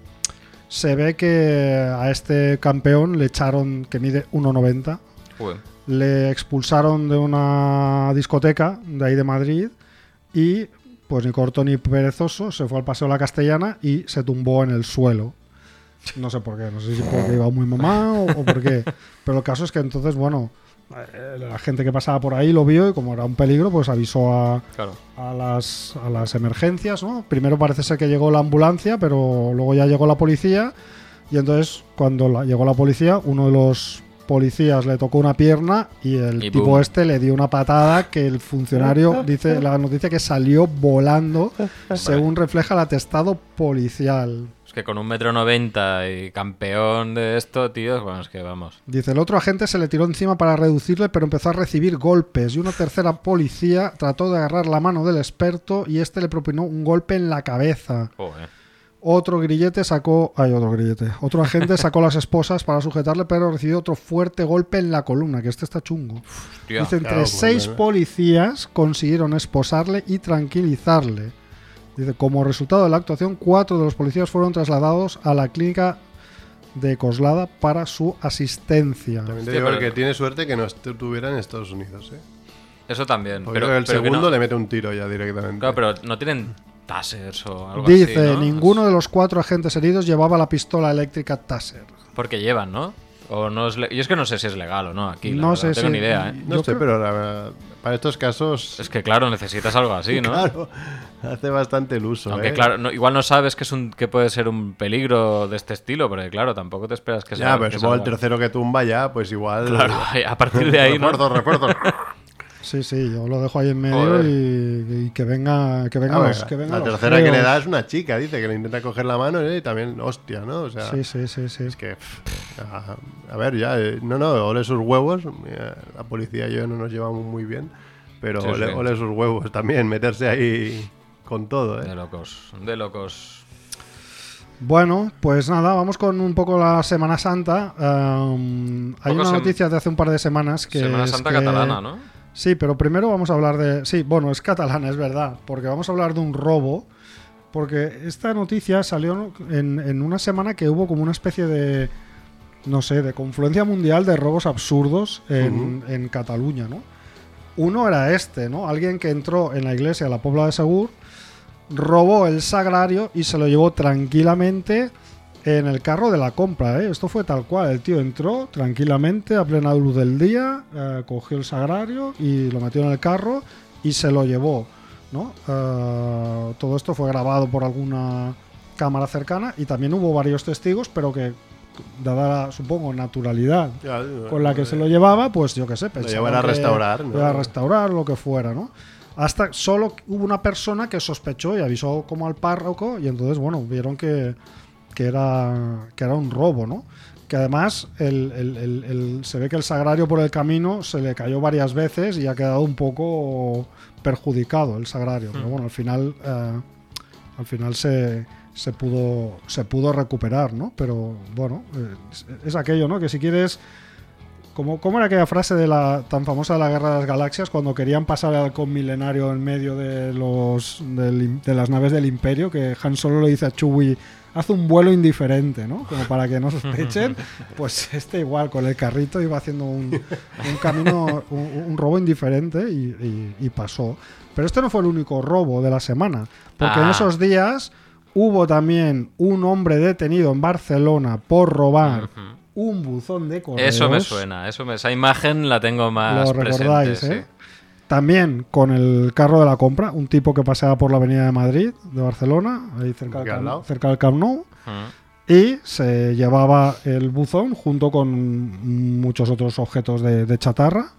se ve que a este campeón le echaron, que mide 1,90, Joder. le expulsaron de una discoteca de ahí de Madrid y pues ni corto ni perezoso se fue al paseo La Castellana y se tumbó en el suelo. No sé por qué, no sé si porque iba muy mamá o, o por qué. Pero el caso es que entonces, bueno, la gente que pasaba por ahí lo vio y como era un peligro, pues avisó a, Claro. a las, a las emergencias, ¿no? Primero parece ser que llegó la ambulancia, pero luego ya llegó la policía. Y entonces, cuando la- llegó la policía, uno de los policías le tocó una pierna y el Y tipo boom. este le dio una patada que el funcionario, dice la noticia, que salió volando, según refleja el atestado policial. Es que con un metro noventa y campeón de esto, tío, bueno, es que vamos. Dice, el otro agente se le tiró encima para reducirle, pero empezó a recibir golpes. Y una tercera policía trató de agarrar la mano del experto y este le propinó un golpe en la cabeza. Joder. Otro grillete sacó. Hay otro grillete. Otro agente sacó las esposas para sujetarle, pero recibió otro fuerte golpe en la columna, que este está chungo. Hostia. Dice, entre claro, seis bueno. policías consiguieron esposarle y tranquilizarle. Dice, como resultado de la actuación, cuatro de los policías fueron trasladados a la clínica de Coslada para su asistencia. También te Hostia, digo pero- que tiene suerte que no estuviera en Estados Unidos, ¿eh? Eso también. Porque Pero, el pero segundo no- le mete un tiro ya directamente. Claro, pero no tienen tasers o algo Dice, así, ¿no? ninguno de los cuatro agentes heridos llevaba la pistola eléctrica Taser. Porque llevan, ¿no? O no es le- Yo es que no sé si es legal o no aquí. la No verdad, sé tengo si- ni idea, ¿eh? no yo sé, creo- pero la- para estos casos, Es que claro, necesitas algo así, ¿no? claro, hace bastante el uso. Aunque ¿eh? claro, no- igual no sabes que es un que puede ser un peligro de este estilo, porque claro, tampoco te esperas que sea. Ya, pero supongo el tercero que tumba ya, pues igual. Claro, a partir de ahí, ¿no? Refuerzos, refuerzos. Sí, sí, yo lo dejo ahí en medio y, y que venga, que Ah, los, bueno, que vengan la los tercera que le da es una chica, dice, que le intenta coger la mano ¿eh? y también, hostia, ¿no? O sea, Sí, sí, sí, sí. es que. pff, a, a ver, ya, eh, no, no, ole sus huevos. eh, La policía y yo no nos llevamos muy bien, pero Sí, ole, sí. ole sus huevos también, meterse ahí con todo, De ¿eh? locos, de locos. Bueno, pues nada, vamos con un poco la Semana Santa. Um, hay una sem- noticia de hace un par de semanas que. Semana es Santa que- catalana, ¿no? Sí, pero primero vamos a hablar de. Sí, bueno, es catalana, es verdad, porque vamos a hablar de un robo. Porque esta noticia salió en, en una semana que hubo como una especie de. No sé, de confluencia mundial de robos absurdos en, en Cataluña, ¿no? Uno era este, ¿no? Alguien que entró en la iglesia de la Pobla de Segur, robó el sagrario y se lo llevó tranquilamente en el carro de la compra, ¿eh? Esto fue tal cual. El tío entró tranquilamente a plena luz del día, eh, cogió el sagrario y lo metió en el carro y se lo llevó, ¿no? Eh, todo esto fue grabado por alguna cámara cercana y también hubo varios testigos, pero que dada, supongo, naturalidad Ya, con la que se lo llevaba, pues yo qué sé, pensaban llevará a que restaurar, ¿no? lo iba a restaurar, lo que fuera, ¿no? Hasta solo hubo una persona que sospechó y avisó como al párroco y entonces, bueno, vieron que, que, era, que era un robo, ¿no? Que además el- el- el- se ve que el sagrario por el camino se le cayó varias veces y ha quedado un poco perjudicado el sagrario. Pero bueno, al final, eh, al final se, se pudo, se pudo recuperar, ¿no? Pero bueno, eh, es, es aquello, ¿no? Que si quieres ¿Cómo, ¿Cómo era aquella frase de la tan famosa de la Guerra de las Galaxias cuando querían pasar el halcón milenario en medio de los de las naves del Imperio? Que Han Solo le dice a Chewie, haz un vuelo indiferente, ¿no? Como para que no sospechen. Pues este igual, con el carrito iba haciendo un, un camino, un, un robo indiferente y, y- y pasó. Pero este no fue el único robo de la semana. Porque en Ah. esos días hubo también un hombre detenido en Barcelona por robar. Un buzón de correos. Eso me suena, eso me, esa imagen la tengo más Lo presente. recordáis, sí. ¿eh? También con el carro de la compra, un tipo que paseaba por la avenida de Madrid, de Barcelona, ahí cerca del, Camp, cerca del Camp Nou, Ujú. y se llevaba el buzón junto con muchos otros objetos de, de chatarra.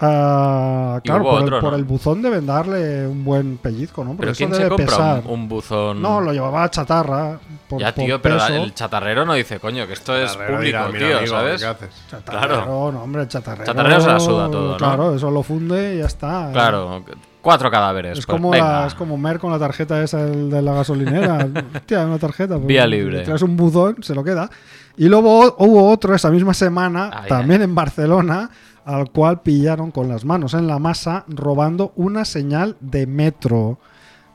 Ah, claro, por, otro, el, por ¿no? el buzón deben darle un buen pellizco, ¿no? Porque Pero eso ¿quién se compra pesar. un, un buzón? No, lo llevaba a chatarra. Por, ya, por tío, pero peso. el chatarrero no dice, coño, que esto es público, dirá, "Mira, tío, amigo, ¿sabes? ¿qué haces?". Chatarrero, Claro. no, hombre, chatarrero. Chatarrero se la suda todo, ¿no? Claro, eso lo funde y ya está. Claro, cuatro cadáveres. Es pues como, venga. la, es como Mer con la tarjeta esa de la gasolinera. Hostia, una tarjeta. pues, Vía libre. Traes un buzón, se lo queda. Y luego hubo otro esa misma semana, Ay, también en Barcelona, al cual pillaron con las manos en la masa robando una señal de metro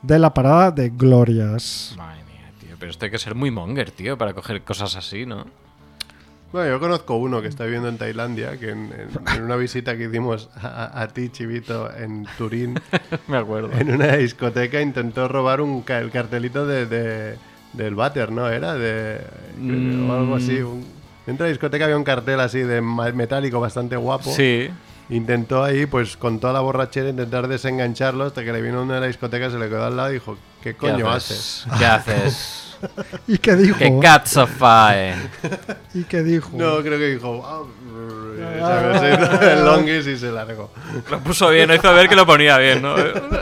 de la parada de Glorias. Madre mía, tío, pero esto hay que ser muy monger, tío, para coger cosas así, ¿no? Bueno, yo conozco uno que está viviendo en Tailandia, que en, en- en una visita que hicimos a, a ti, Chivito, en Turín, Me acuerdo. en una discoteca intentó robar un el cartelito de, de- del váter, ¿no? Era de... o algo así, un- Dentro de la discoteca había un cartel así de metálico bastante guapo. Sí. Intentó ahí, pues con toda la borrachera, intentar desengancharlo hasta que le vino uno de la discoteca, se le quedó al lado y dijo, ¿qué ¿Qué coño haces? ¿Qué haces? ¿Y qué dijo? ¡Qué cats of fire! ¿Y qué dijo? No, creo que dijo, "Ah, brr", ¿sabes? el longis y se largó. Lo puso bien, hizo ver que lo ponía bien, ¿no?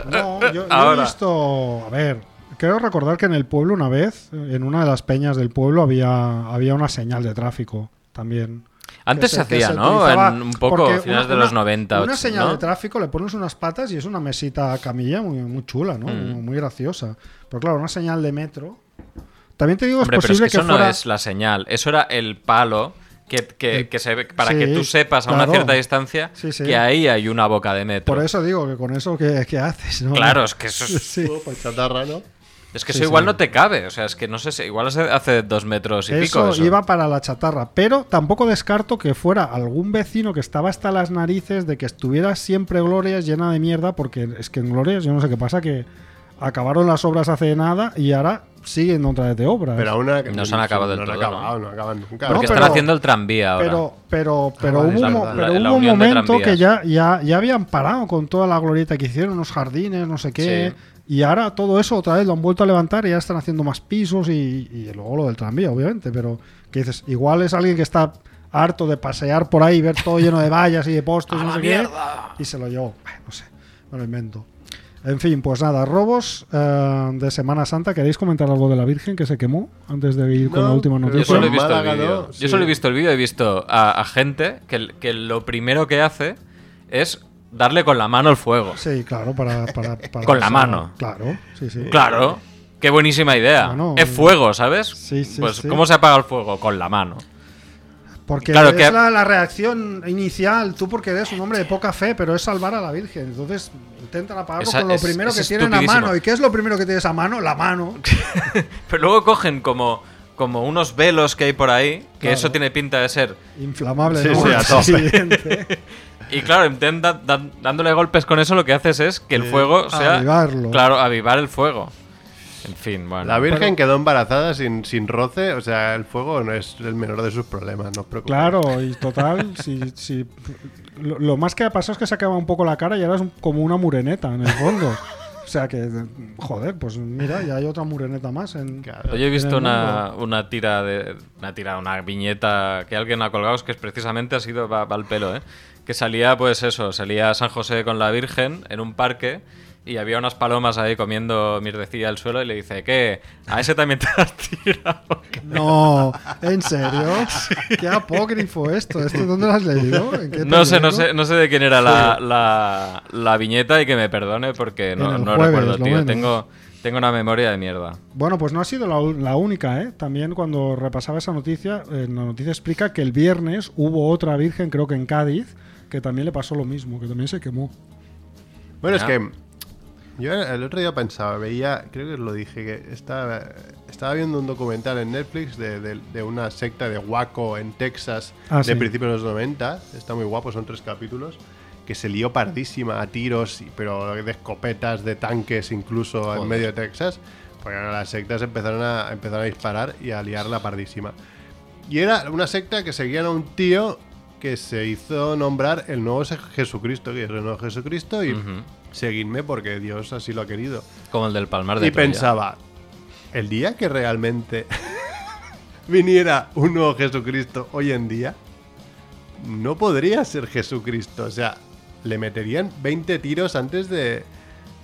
No, yo, yo he Ahora. visto. A ver, creo recordar que en el pueblo una vez, en una de las peñas del pueblo, había, había una señal de tráfico también. Antes Que se que hacía, se ¿no? En un poco, finales una- de los una- 90. Una señal ¿no? de tráfico, le pones unas patas y es una mesita camilla muy, muy chula, ¿no? Mm. Muy graciosa. Pero claro, una señal de metro. También te digo, Hombre, es pero es posible que eso fuera. no es la señal. Eso era el palo que, que- El- que se ve para sí, que tú sepas a una claro. cierta distancia Sí, sí. que ahí hay una boca de metro. Por eso digo que con eso, ¿qué, qué haces? no? Claro, es que eso es, Sí. Chatarra, ¿no? Es que Sí, eso igual sí. no te cabe. O sea, es que no sé si igual hace, hace dos metros y Eso, pico. Eso. iba para la chatarra, pero tampoco descarto que fuera algún vecino que estaba hasta las narices de que estuviera siempre Glorias llena de mierda, porque es que en Glorias yo no sé qué pasa, que acabaron las obras hace nada y ahora siguen otra vez de obras. Pero aún no, No se han acabado del no han todo, acabado, no acaban nunca. Porque No, están haciendo el tranvía ahora. pero, pero, pero vale, hubo, un pero La- la hubo un momento que ya, ya, ya habían parado con toda la glorieta que hicieron, unos jardines, no sé qué. Y ahora todo eso otra vez lo han vuelto a levantar y ya están haciendo más pisos y, y luego lo del tranvía, obviamente. Pero que dices, igual es alguien que está harto de pasear por ahí y ver todo lleno de vallas y de postes, ¡A no sé mierda! qué. Y se lo llevó. No sé, me lo invento. En fin, pues nada, robos eh, de Semana Santa. ¿Queréis comentar algo de la Virgen que se quemó antes de ir con la última Yo noticia? solo he en visto el Málaga, vídeo. ¿no? Yo solo he visto el vídeo. He visto a, a gente que, que lo primero que hace es darle con la mano el fuego. Sí, claro, para. para, para Con la mano. Claro, sí, sí. Claro. Qué buenísima idea. Bueno, es fuego, ¿sabes? Sí, sí, pues, sí. ¿cómo se apaga el fuego? Con la mano. Porque Claro es que- la, la reacción inicial, tú porque eres un hombre de poca fe, pero es salvar a la Virgen. Entonces intentan apagarlo Esa- con lo es- primero es que tienen a mano. ¿Y qué es lo primero que tienes a mano? La mano. Pero luego cogen como, como unos velos que hay por ahí, que Claro. eso tiene pinta de ser. Inflamable, Sí, ¿no? sí, a tope. Y claro, intenta dan- dándole golpes con eso, lo que haces es que el fuego sea. Avivarlo. Claro, avivar el fuego. En fin, bueno. La Virgen quedó embarazada sin, sin roce, o sea, el fuego no es el menor de sus problemas, no os preocupéis. Claro, y total, si, si- lo, lo más que ha pasado es que se acaba un poco la cara y ahora es un- como una mureneta en el fondo. O sea que, joder, pues mira, ya hay otra mureneta más. En, Claro. Hoy he visto una, una tira de. Una tira, una viñeta que alguien ha colgado, es que es precisamente ha sido va, va al pelo, ¿eh? Que salía, pues eso, salía San José con la Virgen en un parque y había unas palomas ahí comiendo mierdecilla al suelo y le dice, ¿qué? ¿A ese también te has tirado? No, ¿en serio? Qué apócrifo esto. ¿Esto dónde lo has leído? ¿En qué No sé, no sé, no sé de quién era la, la, la viñeta y que me perdone porque no, no jueves, recuerdo, tío. Tengo, tengo una memoria de mierda. Bueno, pues no ha sido la, la única, ¿eh? También cuando repasaba esa noticia, eh, la noticia explica que el viernes hubo otra virgen, creo que en Cádiz, que también le pasó lo mismo, que también se quemó. Bueno, es que yo el otro día pensaba, veía, creo que os lo dije, que estaba, estaba viendo un documental en Netflix de, de- de una secta de Waco en Texas Ah, de sí. principios de los 90. Está muy guapo, son tres capítulos. Que se lió pardísima a tiros, pero de escopetas, de tanques, incluso en medio de Texas. Porque ahora las sectas empezaron a, empezaron a disparar y a liarla pardísima. Y era una secta que seguían a un tío que se hizo nombrar el nuevo Jesucristo, que es el nuevo Jesucristo, y. seguidme porque Dios así lo ha querido. Como el del Palmar de Y Troya. pensaba, el día que realmente viniera un nuevo Jesucristo hoy en día, no podría ser Jesucristo. O sea, le meterían 20 tiros antes de...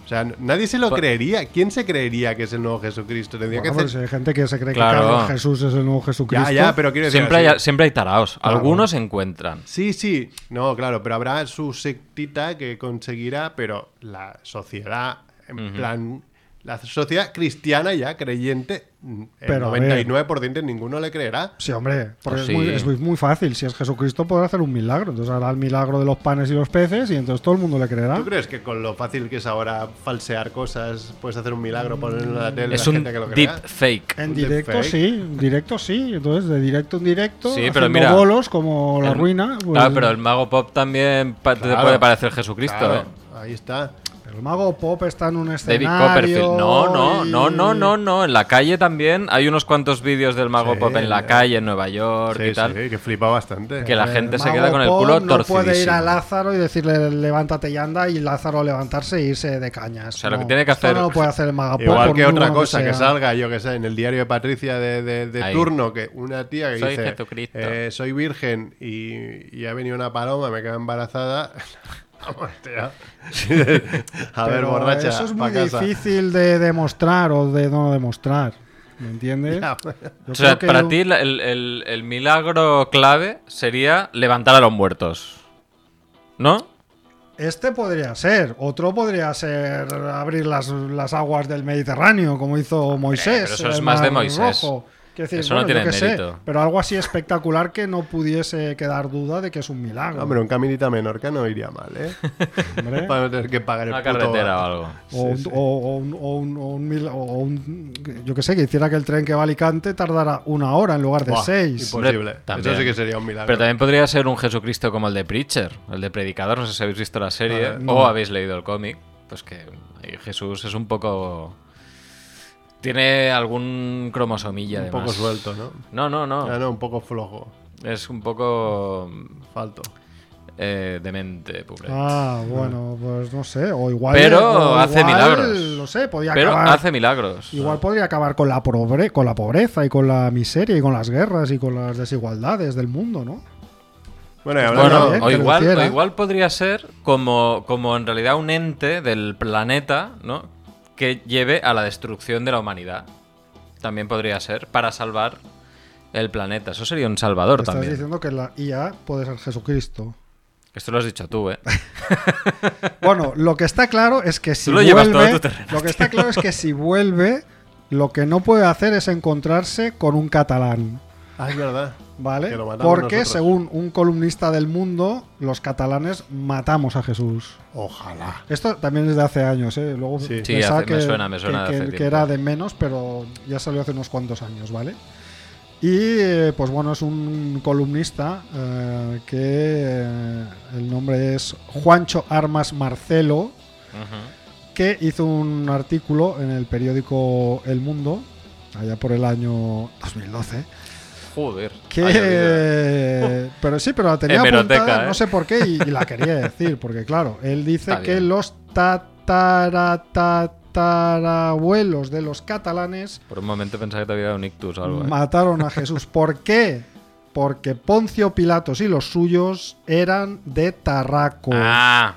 O sea, nadie se lo Pa- creería. ¿Quién se creería que es el nuevo Jesucristo? Tendría Bueno, que pues hacer... hay gente que se cree Claro. que Carlos Jesús es el nuevo Jesucristo. Ya, ya, pero quiero decir... Siempre así- hay, siempre hay taraos. Claro. Algunos se encuentran. Sí, sí. No, claro, pero habrá su sectita que conseguirá, pero la sociedad, en plan, la sociedad cristiana ya, creyente, mm, el Pero, a ver. 99% ninguno le creerá. Sí, hombre, porque Pues es, muy, sí. es muy- muy fácil. Si es Jesucristo, podrá hacer un milagro. Entonces hará el milagro de los panes y los peces y entonces todo el mundo le creerá. ¿Tú crees que con lo fácil que es ahora falsear cosas, puedes hacer un milagro, ponerlo en la tele, Es la un gente que lo deep crea? fake. En Un directo deepfake. sí, en directo sí. Entonces, de directo en directo, Sí, pero haciendo mira, bolos como la El- ruina. pues- Claro, pero el mago pop también pa- te Claro. puede parecer Jesucristo, Claro, ¿eh? Ahí está. El mago Pop está en un David escenario. Copperfield. No, no, y- no, no, no, no. En la calle también hay unos cuantos vídeos del Mago Sí, Pop en la calle, en Nueva York Sí, y tal. sí, que flipa bastante. Que la El gente se queda con el Pop culo no puede ir a Lázaro y decirle levántate y anda y Lázaro levantarse e irse de cañas. O sea, lo que tiene que esto hacer- no lo puede hacer el mago Pop. Igual que otra cosa que, salga, yo que sé, en el diario de Patricia de, de- de Ahí. turno, que una tía que Soy dice, Jesucristo. eh, soy virgen y, y ha venido una paloma, me quedo embarazada. A ver, Pero borracha, Eso es muy casa. difícil de demostrar o de no demostrar. ¿Me entiendes? Ya, O sea, para ti el, el- el milagro clave sería levantar a los muertos. ¿No? Este podría ser. Otro podría ser abrir las, las aguas del Mediterráneo, como hizo Moisés. pero eso es más de Moisés. Rojo. Quiero decir, Eso no bueno, yo tiene qué sé, mérito. pero algo así espectacular que no pudiese quedar duda de que es un milagro. Hombre, un caminito a Menorca no iría mal, ¿eh? hombre. Para no tener que pagar el Una puto- carretera o algo. O un, o- o un- o un- o un mil- o un- yo qué sé, que hiciera que el tren que va a Alicante tardara una hora en lugar de Buah, seis. Imposible. También. Eso sí que sería un milagro. Pero también podría ser un Jesucristo como el de Preacher, el de Predicador. No sé si habéis visto la serie Ah, o habéis leído el cómic. Pues que Jesús es un poco. Tiene algún cromosomilla un poco suelto, ¿no? No, no, no. Ah, no, un poco flojo. Es un poco. Falto. eh, demente, pobre. Ah, bueno, pues no sé. O igual. Pero o hace igual, milagros. No sé, podía Pero acabar. hace milagros. Igual podría acabar con la, pobre- con la pobreza y con la miseria y con las guerras y con las desigualdades del mundo, ¿no? Bueno, y Bueno, bien, o, que lo igual, hiciera. o igual podría ser como, como en realidad un ente del planeta, ¿no? Que lleve a la destrucción de la humanidad. También podría ser, para salvar el planeta. Eso sería un salvador Estás también. diciendo que la IA puede ser Jesucristo. Esto lo has dicho tú, ¿eh? Bueno, lo que está claro es que si Tú lo llevas todo a vuelve, tu terreno, lo que está claro es que si vuelve, lo que no puede hacer es encontrarse con un catalán, Ah, es verdad. ¿vale? Que lo matamos Porque nosotros. según un columnista del Mundo, los catalanes matamos a Jesús. Ojalá. Esto también es de hace años, ¿eh? Luego Sí. Pensaba hace- me suena, me suena que, de que- hace que tiempo. era de menos, pero ya salió hace unos cuantos años, ¿vale? Y eh, pues bueno, es un columnista eh, que eh, el nombre es Juancho Armas Marcelo, Ujú. que hizo un artículo en el periódico El Mundo, allá por el año 2012, Joder. que... ha llovido. pero sí, pero la tenía Hemeroteca, apuntada, ¿eh? no sé por qué, y, y la quería decir, porque claro, él dice que los tataratatarabuelos de los catalanes Por un momento pensaba que te había dado un ictus o algo. ¿eh? mataron a Jesús. ¿Por qué? Porque Poncio Pilatos y los suyos eran de Tarraco. Ah,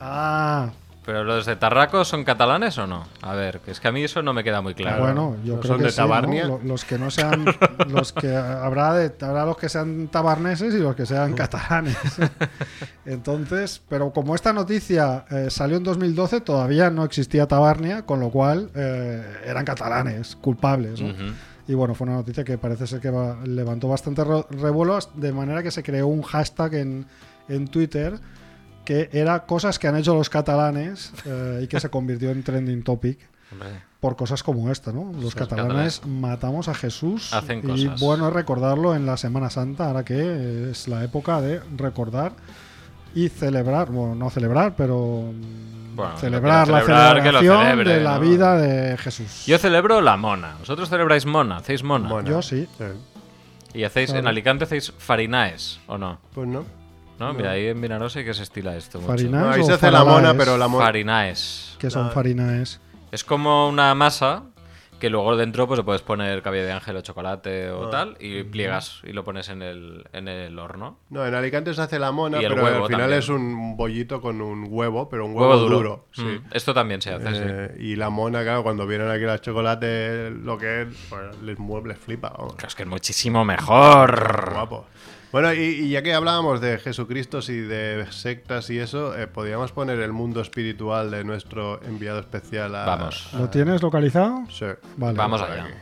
Ah, pero los de Tarraco son catalanes o no? A ver, que es que a mí eso no me queda muy claro. bueno, yo ¿No creo son que de sí, ¿no? Tabarnia? Lo- Los que no sean, los que habrá de, habrá los que sean tabarneses y los que sean catalanes. Entonces, pero como esta noticia eh, salió en 2012, todavía no existía Tabarnia, con lo cual eh, eran catalanes, culpables. ¿no? Ujú. Y bueno, fue una noticia que parece ser que va- levantó bastante re- revuelo, de manera que se creó un hashtag en, en Twitter que era cosas que han hecho los catalanes eh, y que se convirtió en trending topic Hombre, por cosas como esta, ¿no? Los catalanes matamos a Jesús Hacen y cosas. bueno es recordarlo en la Semana Santa, ahora que es la época de recordar y celebrar, bueno, no celebrar, pero Bueno, celebrar la celebrar, que lo celebración celebre, de la ¿no? vida de Jesús. Yo celebro la mona. ¿Vosotros celebráis mona? ¿Hacéis mona? Bueno, Yo sí. ¿Y hacéis en. Alicante hacéis farinaes o no? Pues no. ¿No? Mira, ahí en Vinarosa sí que se estila esto mucho. Farinaes No, ahí o se hace la mona, pero la mona. Farinaes. que son farinaes. Es como una masa que luego dentro pues le puedes poner cabello de ángel o chocolate o Ah. tal y pliegas y lo pones en el, en el horno. No, en Alicante se hace la mona, Y el pero huevo al final también. es un bollito con un huevo, pero un huevo, Huevo, duro. duro. sí. Mm, Esto también se hace, sí. Eh, Y la mona, claro, cuando vienen aquí las chocolates, lo que es, pues les mueve, les flipa. vamos. Es que es muchísimo mejor. Guapo. Bueno, y, y ya que hablábamos de Jesucristo y de sectas y eso, eh, podríamos poner el mundo espiritual de nuestro enviado especial a. Vamos. a- ¿Lo tienes localizado? Sí. Vale. Vamos allá. aquí.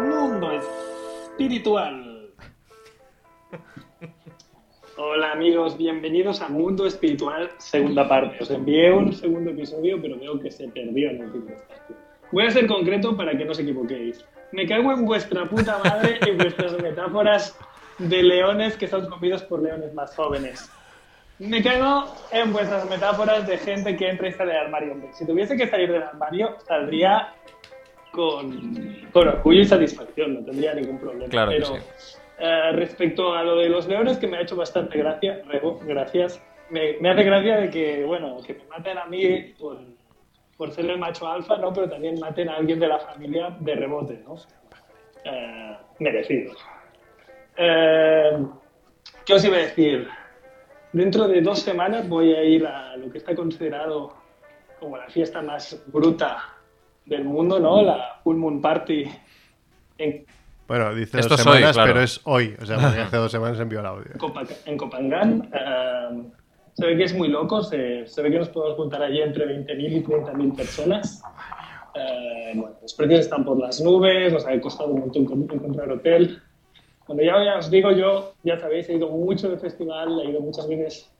Mundo espiritual. Hola amigos, bienvenidos a Mundo Espiritual, segunda parte. Os envié un segundo episodio, pero veo que se perdió en el último espacio. Voy a ser concreto para que no os equivoquéis. Me cago en vuestra puta madre y vuestras metáforas de leones que son comidos por leones más jóvenes. Me cago en vuestras metáforas de gente que entra y sale del armario. Si tuviese que salir del armario, saldría con, con orgullo y satisfacción, no tendría ningún problema. Claro que Pero sí. Eh, respecto a lo de los leones, que me ha hecho bastante gracia, Rebo, gracias. Me, me hace gracia de que, bueno, que me maten a mí por, por ser el macho alfa, ¿no? Pero también maten a alguien de la familia de rebote, ¿no? Eh, merecido. Eh, ¿Qué os iba a decir? Dentro de dos semanas voy a ir a lo que está considerado como la fiesta más bruta del mundo, ¿no? La Full Moon Party en Bueno, dice Esto dos es hoy, semanas, claro. pero es hoy. O sea, porque hace dos semanas envió el audio. En Copangán. eh, se ve que es muy loco, se, se ve que nos podemos juntar allí entre 20.000 y 30.000 personas. Eh, bueno, los precios están por las nubes, nos ha costado un montón con- encontrar hotel. Cuando ya, ya os digo yo, ya sabéis, he ido mucho de festival, he ido muchas veces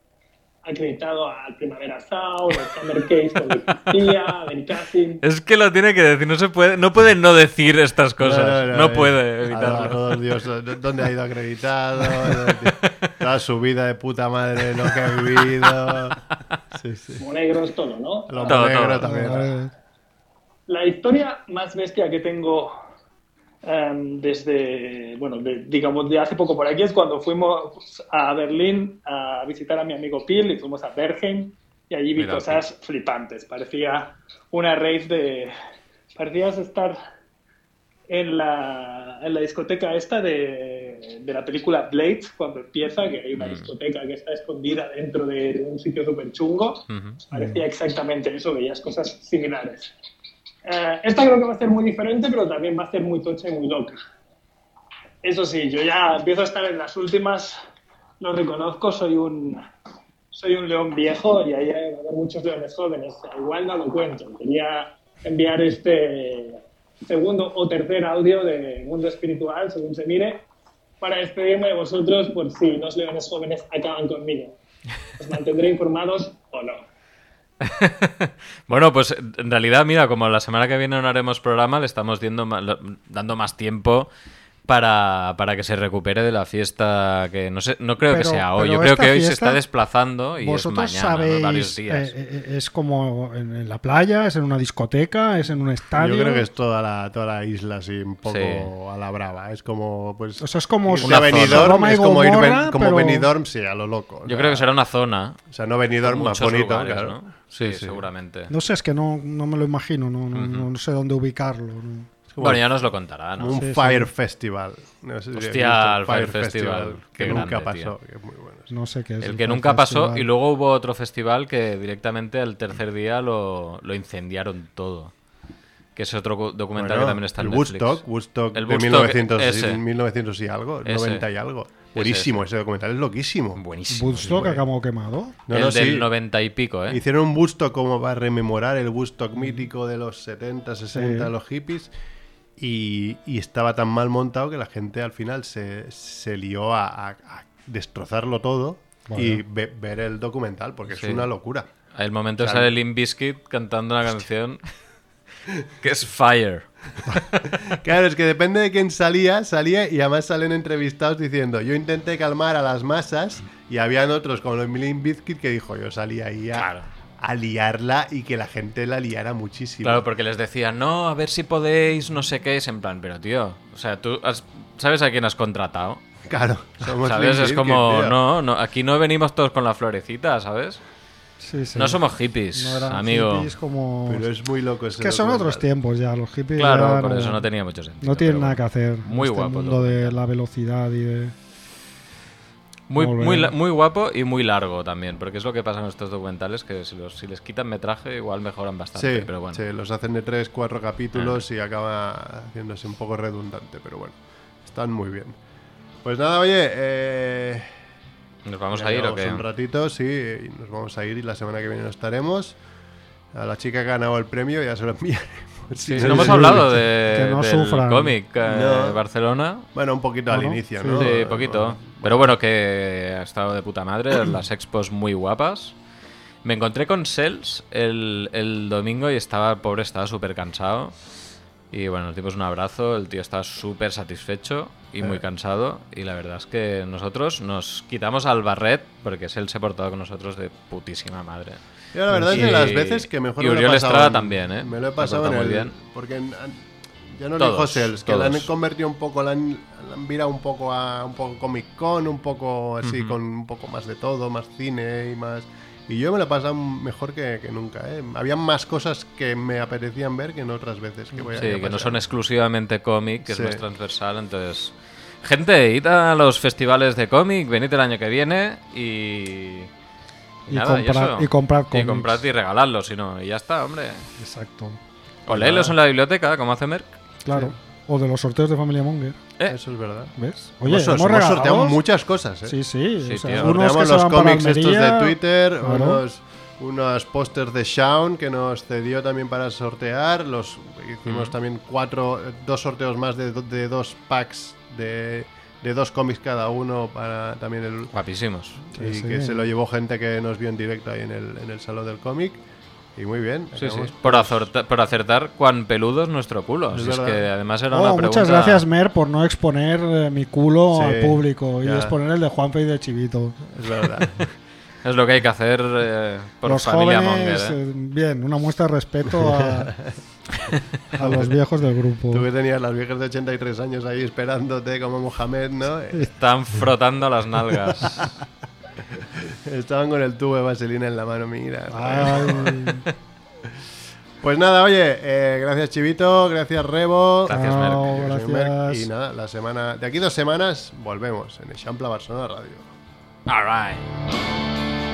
acreditado al Primavera Sound, al Summer Case con Leticia, a Benicassim. Es que lo tiene que decir, no se puede, no puede no decir estas cosas, no, puede a evitarlo. todos, Dios, ¿dónde ha ido acreditado? Toda su vida de puta madre, lo que ha vivido. Sí, sí. Monegros, todo, ¿no? Lo Todo, negro todo. también. La historia más bestia que tengo em, desde, bueno, de- digamos, de hace poco por aquí es cuando fuimos a Berlín a visitar a mi amigo Pil y fuimos a Bergen y allí vi Mira, cosas flipantes. Parecía una rave de... Parecías estar en la, en la discoteca esta de, de la película Blade, cuando empieza, que hay una Mm. discoteca que está escondida dentro de, de un sitio súper chungo. Parecía exactamente eso, veías cosas similares. Eh, esta creo que va a ser muy diferente, pero también va a ser muy tocha y muy loca. Eso sí, yo ya empiezo a estar en las últimas, lo reconozco, soy un, soy un león viejo y ahí haber muchos leones jóvenes. Igual no lo cuento. Quería enviar este segundo o tercer audio de Mundo Espiritual, según se mire, para despedirme de vosotros por si los leones jóvenes acaban conmigo. Os mantendré informados o no. Bueno, pues en realidad, mira, como la semana que viene no haremos programa, le estamos dando más tiempo para, para que se recupere de la fiesta que no sé, no creo que sea hoy. Yo creo que hoy se está desplazando y es Vosotros mañana, ¿no? sabéis, varios días. eh, eh, es como en, la playa, es en una discoteca, es en un estadio. Yo creo que es toda la, toda la isla así un poco Sí. a la brava. Es como, pues... O sea, es como una a Benidorm, es como ir como pero- Benidorm, sí, a lo loco. Yo creo que será una zona. O sea, no Benidorm más bonito, lugares, claro. ¿no? Sí, seguramente. No sé, es que no, no me lo imagino, no, no, no sé dónde ubicarlo. no. Es como Bueno, ya nos lo contará, ¿no? un Sí, sí. Fire Festival. No sé si Hostia, el Fire Festival. que Qué nunca grande, pasó. que es muy bueno. No sé qué es. El el que Fire nunca pasó Festival. y luego hubo otro festival que directamente al tercer día lo, lo incendiaron todo. Que es otro cu- documental Bueno, que también está en el Netflix. Woodstock, Woodstock El de Woodstock, 1900, ese. 1900 y algo, Ese. 90 y algo. Buenísimo, ese documental es loquísimo. Buenísimo. Woodstock acabó quemado. No, el no, del sí. 90 y pico, ¿eh? Hicieron un Woodstock como para rememorar el Woodstock mítico de los 70, 60, Sí. los hippies. Y, y estaba tan mal montado que la gente al final se, se lió a, a- a destrozarlo todo y ve- ver el documental, porque Sí. es una locura. El momento Claro. sale Limp Bizkit cantando una canción que es Fire. Claro, es que depende de quién salía, salía y además salen entrevistados diciendo yo intenté calmar a las masas y habían otros como los Milling Bizkit que dijo yo salí ahí a, Claro. a liarla y que la gente la liara muchísimo. Claro, porque les decían, no, a ver si podéis, no sé qué. Es en plan, pero tío, o sea, tú has- sabes a quién has contratado. Claro, somos ¿Sabes? Es como, tío. no, no, aquí no venimos todos con la florecita, ¿sabes? Sí, sí. No somos hippies, No eran amigo. hippies como... Pero es muy loco ese Es que son documental. otros tiempos ya, los hippies Claro, ya por eso no tenía mucho sentido. no tienen nada que hacer. Muy este guapo mundo todo. de la velocidad y de... Muy, muy, muy guapo y muy largo también, porque es lo que pasa en estos documentales, que si, los, si les quitan metraje igual mejoran bastante, Sí, pero bueno. sí, los hacen de 3, 4 capítulos y acaba haciéndose un poco redundante, pero bueno, están muy bien. Pues nada, oye, eh, ¿Nos vamos ya a ir o qué? Un ratito, sí, nos vamos a ir y la semana que viene no estaremos. A la chica que ha ganado el premio ya se lo enviaremos. Sí, Sí, no hemos sí, hablado de, Que no del cómic eh, No. Barcelona. Bueno, un poquito al ¿no? inicio, Sí. ¿no? Sí, poquito. Pero bueno, que ha estado de puta madre, las expos muy guapas. Me encontré con Sels el, el domingo y estaba, pobre, estaba súper cansado. Y bueno, el tipo es un abrazo, el tío está súper satisfecho y muy cansado. Y la verdad es que nosotros nos quitamos al Barret porque Sels se ha portado con nosotros de putísima madre. Yo la verdad es de Y- las veces que mejor y me lo he pasado Estrada en- también, ¿eh? Me lo he pasado en el... muy bien. Porque en- ya no Todos, dijo Sels, que la han convertido un poco, la han, la han virado un poco a un poco Comic Con, un poco así, con un poco más de todo, más cine y más... Y yo me lo he pasado mejor que, que nunca, ¿eh? Había más cosas que me apetecían ver que en otras veces que voy a Sí, a que no son exclusivamente cómic, que Sí. es más transversal, entonces... Gente, id a los festivales de cómic, venid el año que viene y... Y nada, comprar- y comprar Y cómics. comprad y regaladlos, si no, y ya está, hombre. Exacto. O léelos en la biblioteca, como hace Merck. Claro. O de los sorteos de Familia Monger. Eh, Eso es verdad. ¿Ves? Oye, hemos, hemos, hemos regalado sorteado muchas cosas, ¿eh? Sí, sí. Sí, o sea, tío. unos Sorteamos que los cómics estos de Twitter, claro. unos, unos pósters de Shaun que nos cedió también para sortear. Los hicimos Mm. también cuatro, dos sorteos más de, de dos packs de, de dos cómics cada uno para también el guapísimos. y Sí, que se lo llevó gente que nos vio en directo ahí en el, en el salón del cómic. Y muy bien. Sí, sí. Por, azorta- por acertar cuán peludo es nuestro culo. Es Si es que además era Oh, una pregunta... muchas gracias, Mer, por no exponer eh, mi culo Sí, al público y ya. exponer el de Juanfe y de Chivito. Es verdad. Es lo que hay que hacer eh, por los familia jóvenes, Monger. ¿eh? eh, bien, una muestra de respeto a, a los viejos del grupo. Tú que tenías las viejas de 83 años ahí esperándote como Mohamed, ¿no? Están frotando las nalgas. Estaban con el tubo de vaselina en la mano, mira. Ay, Pues nada, oye, eh, gracias Chivito, gracias Rebo. Gracias, Merck. Soy Merck, gracias. Y nada, la semana de aquí dos semanas volvemos en Eixample Barcelona Radio. All right.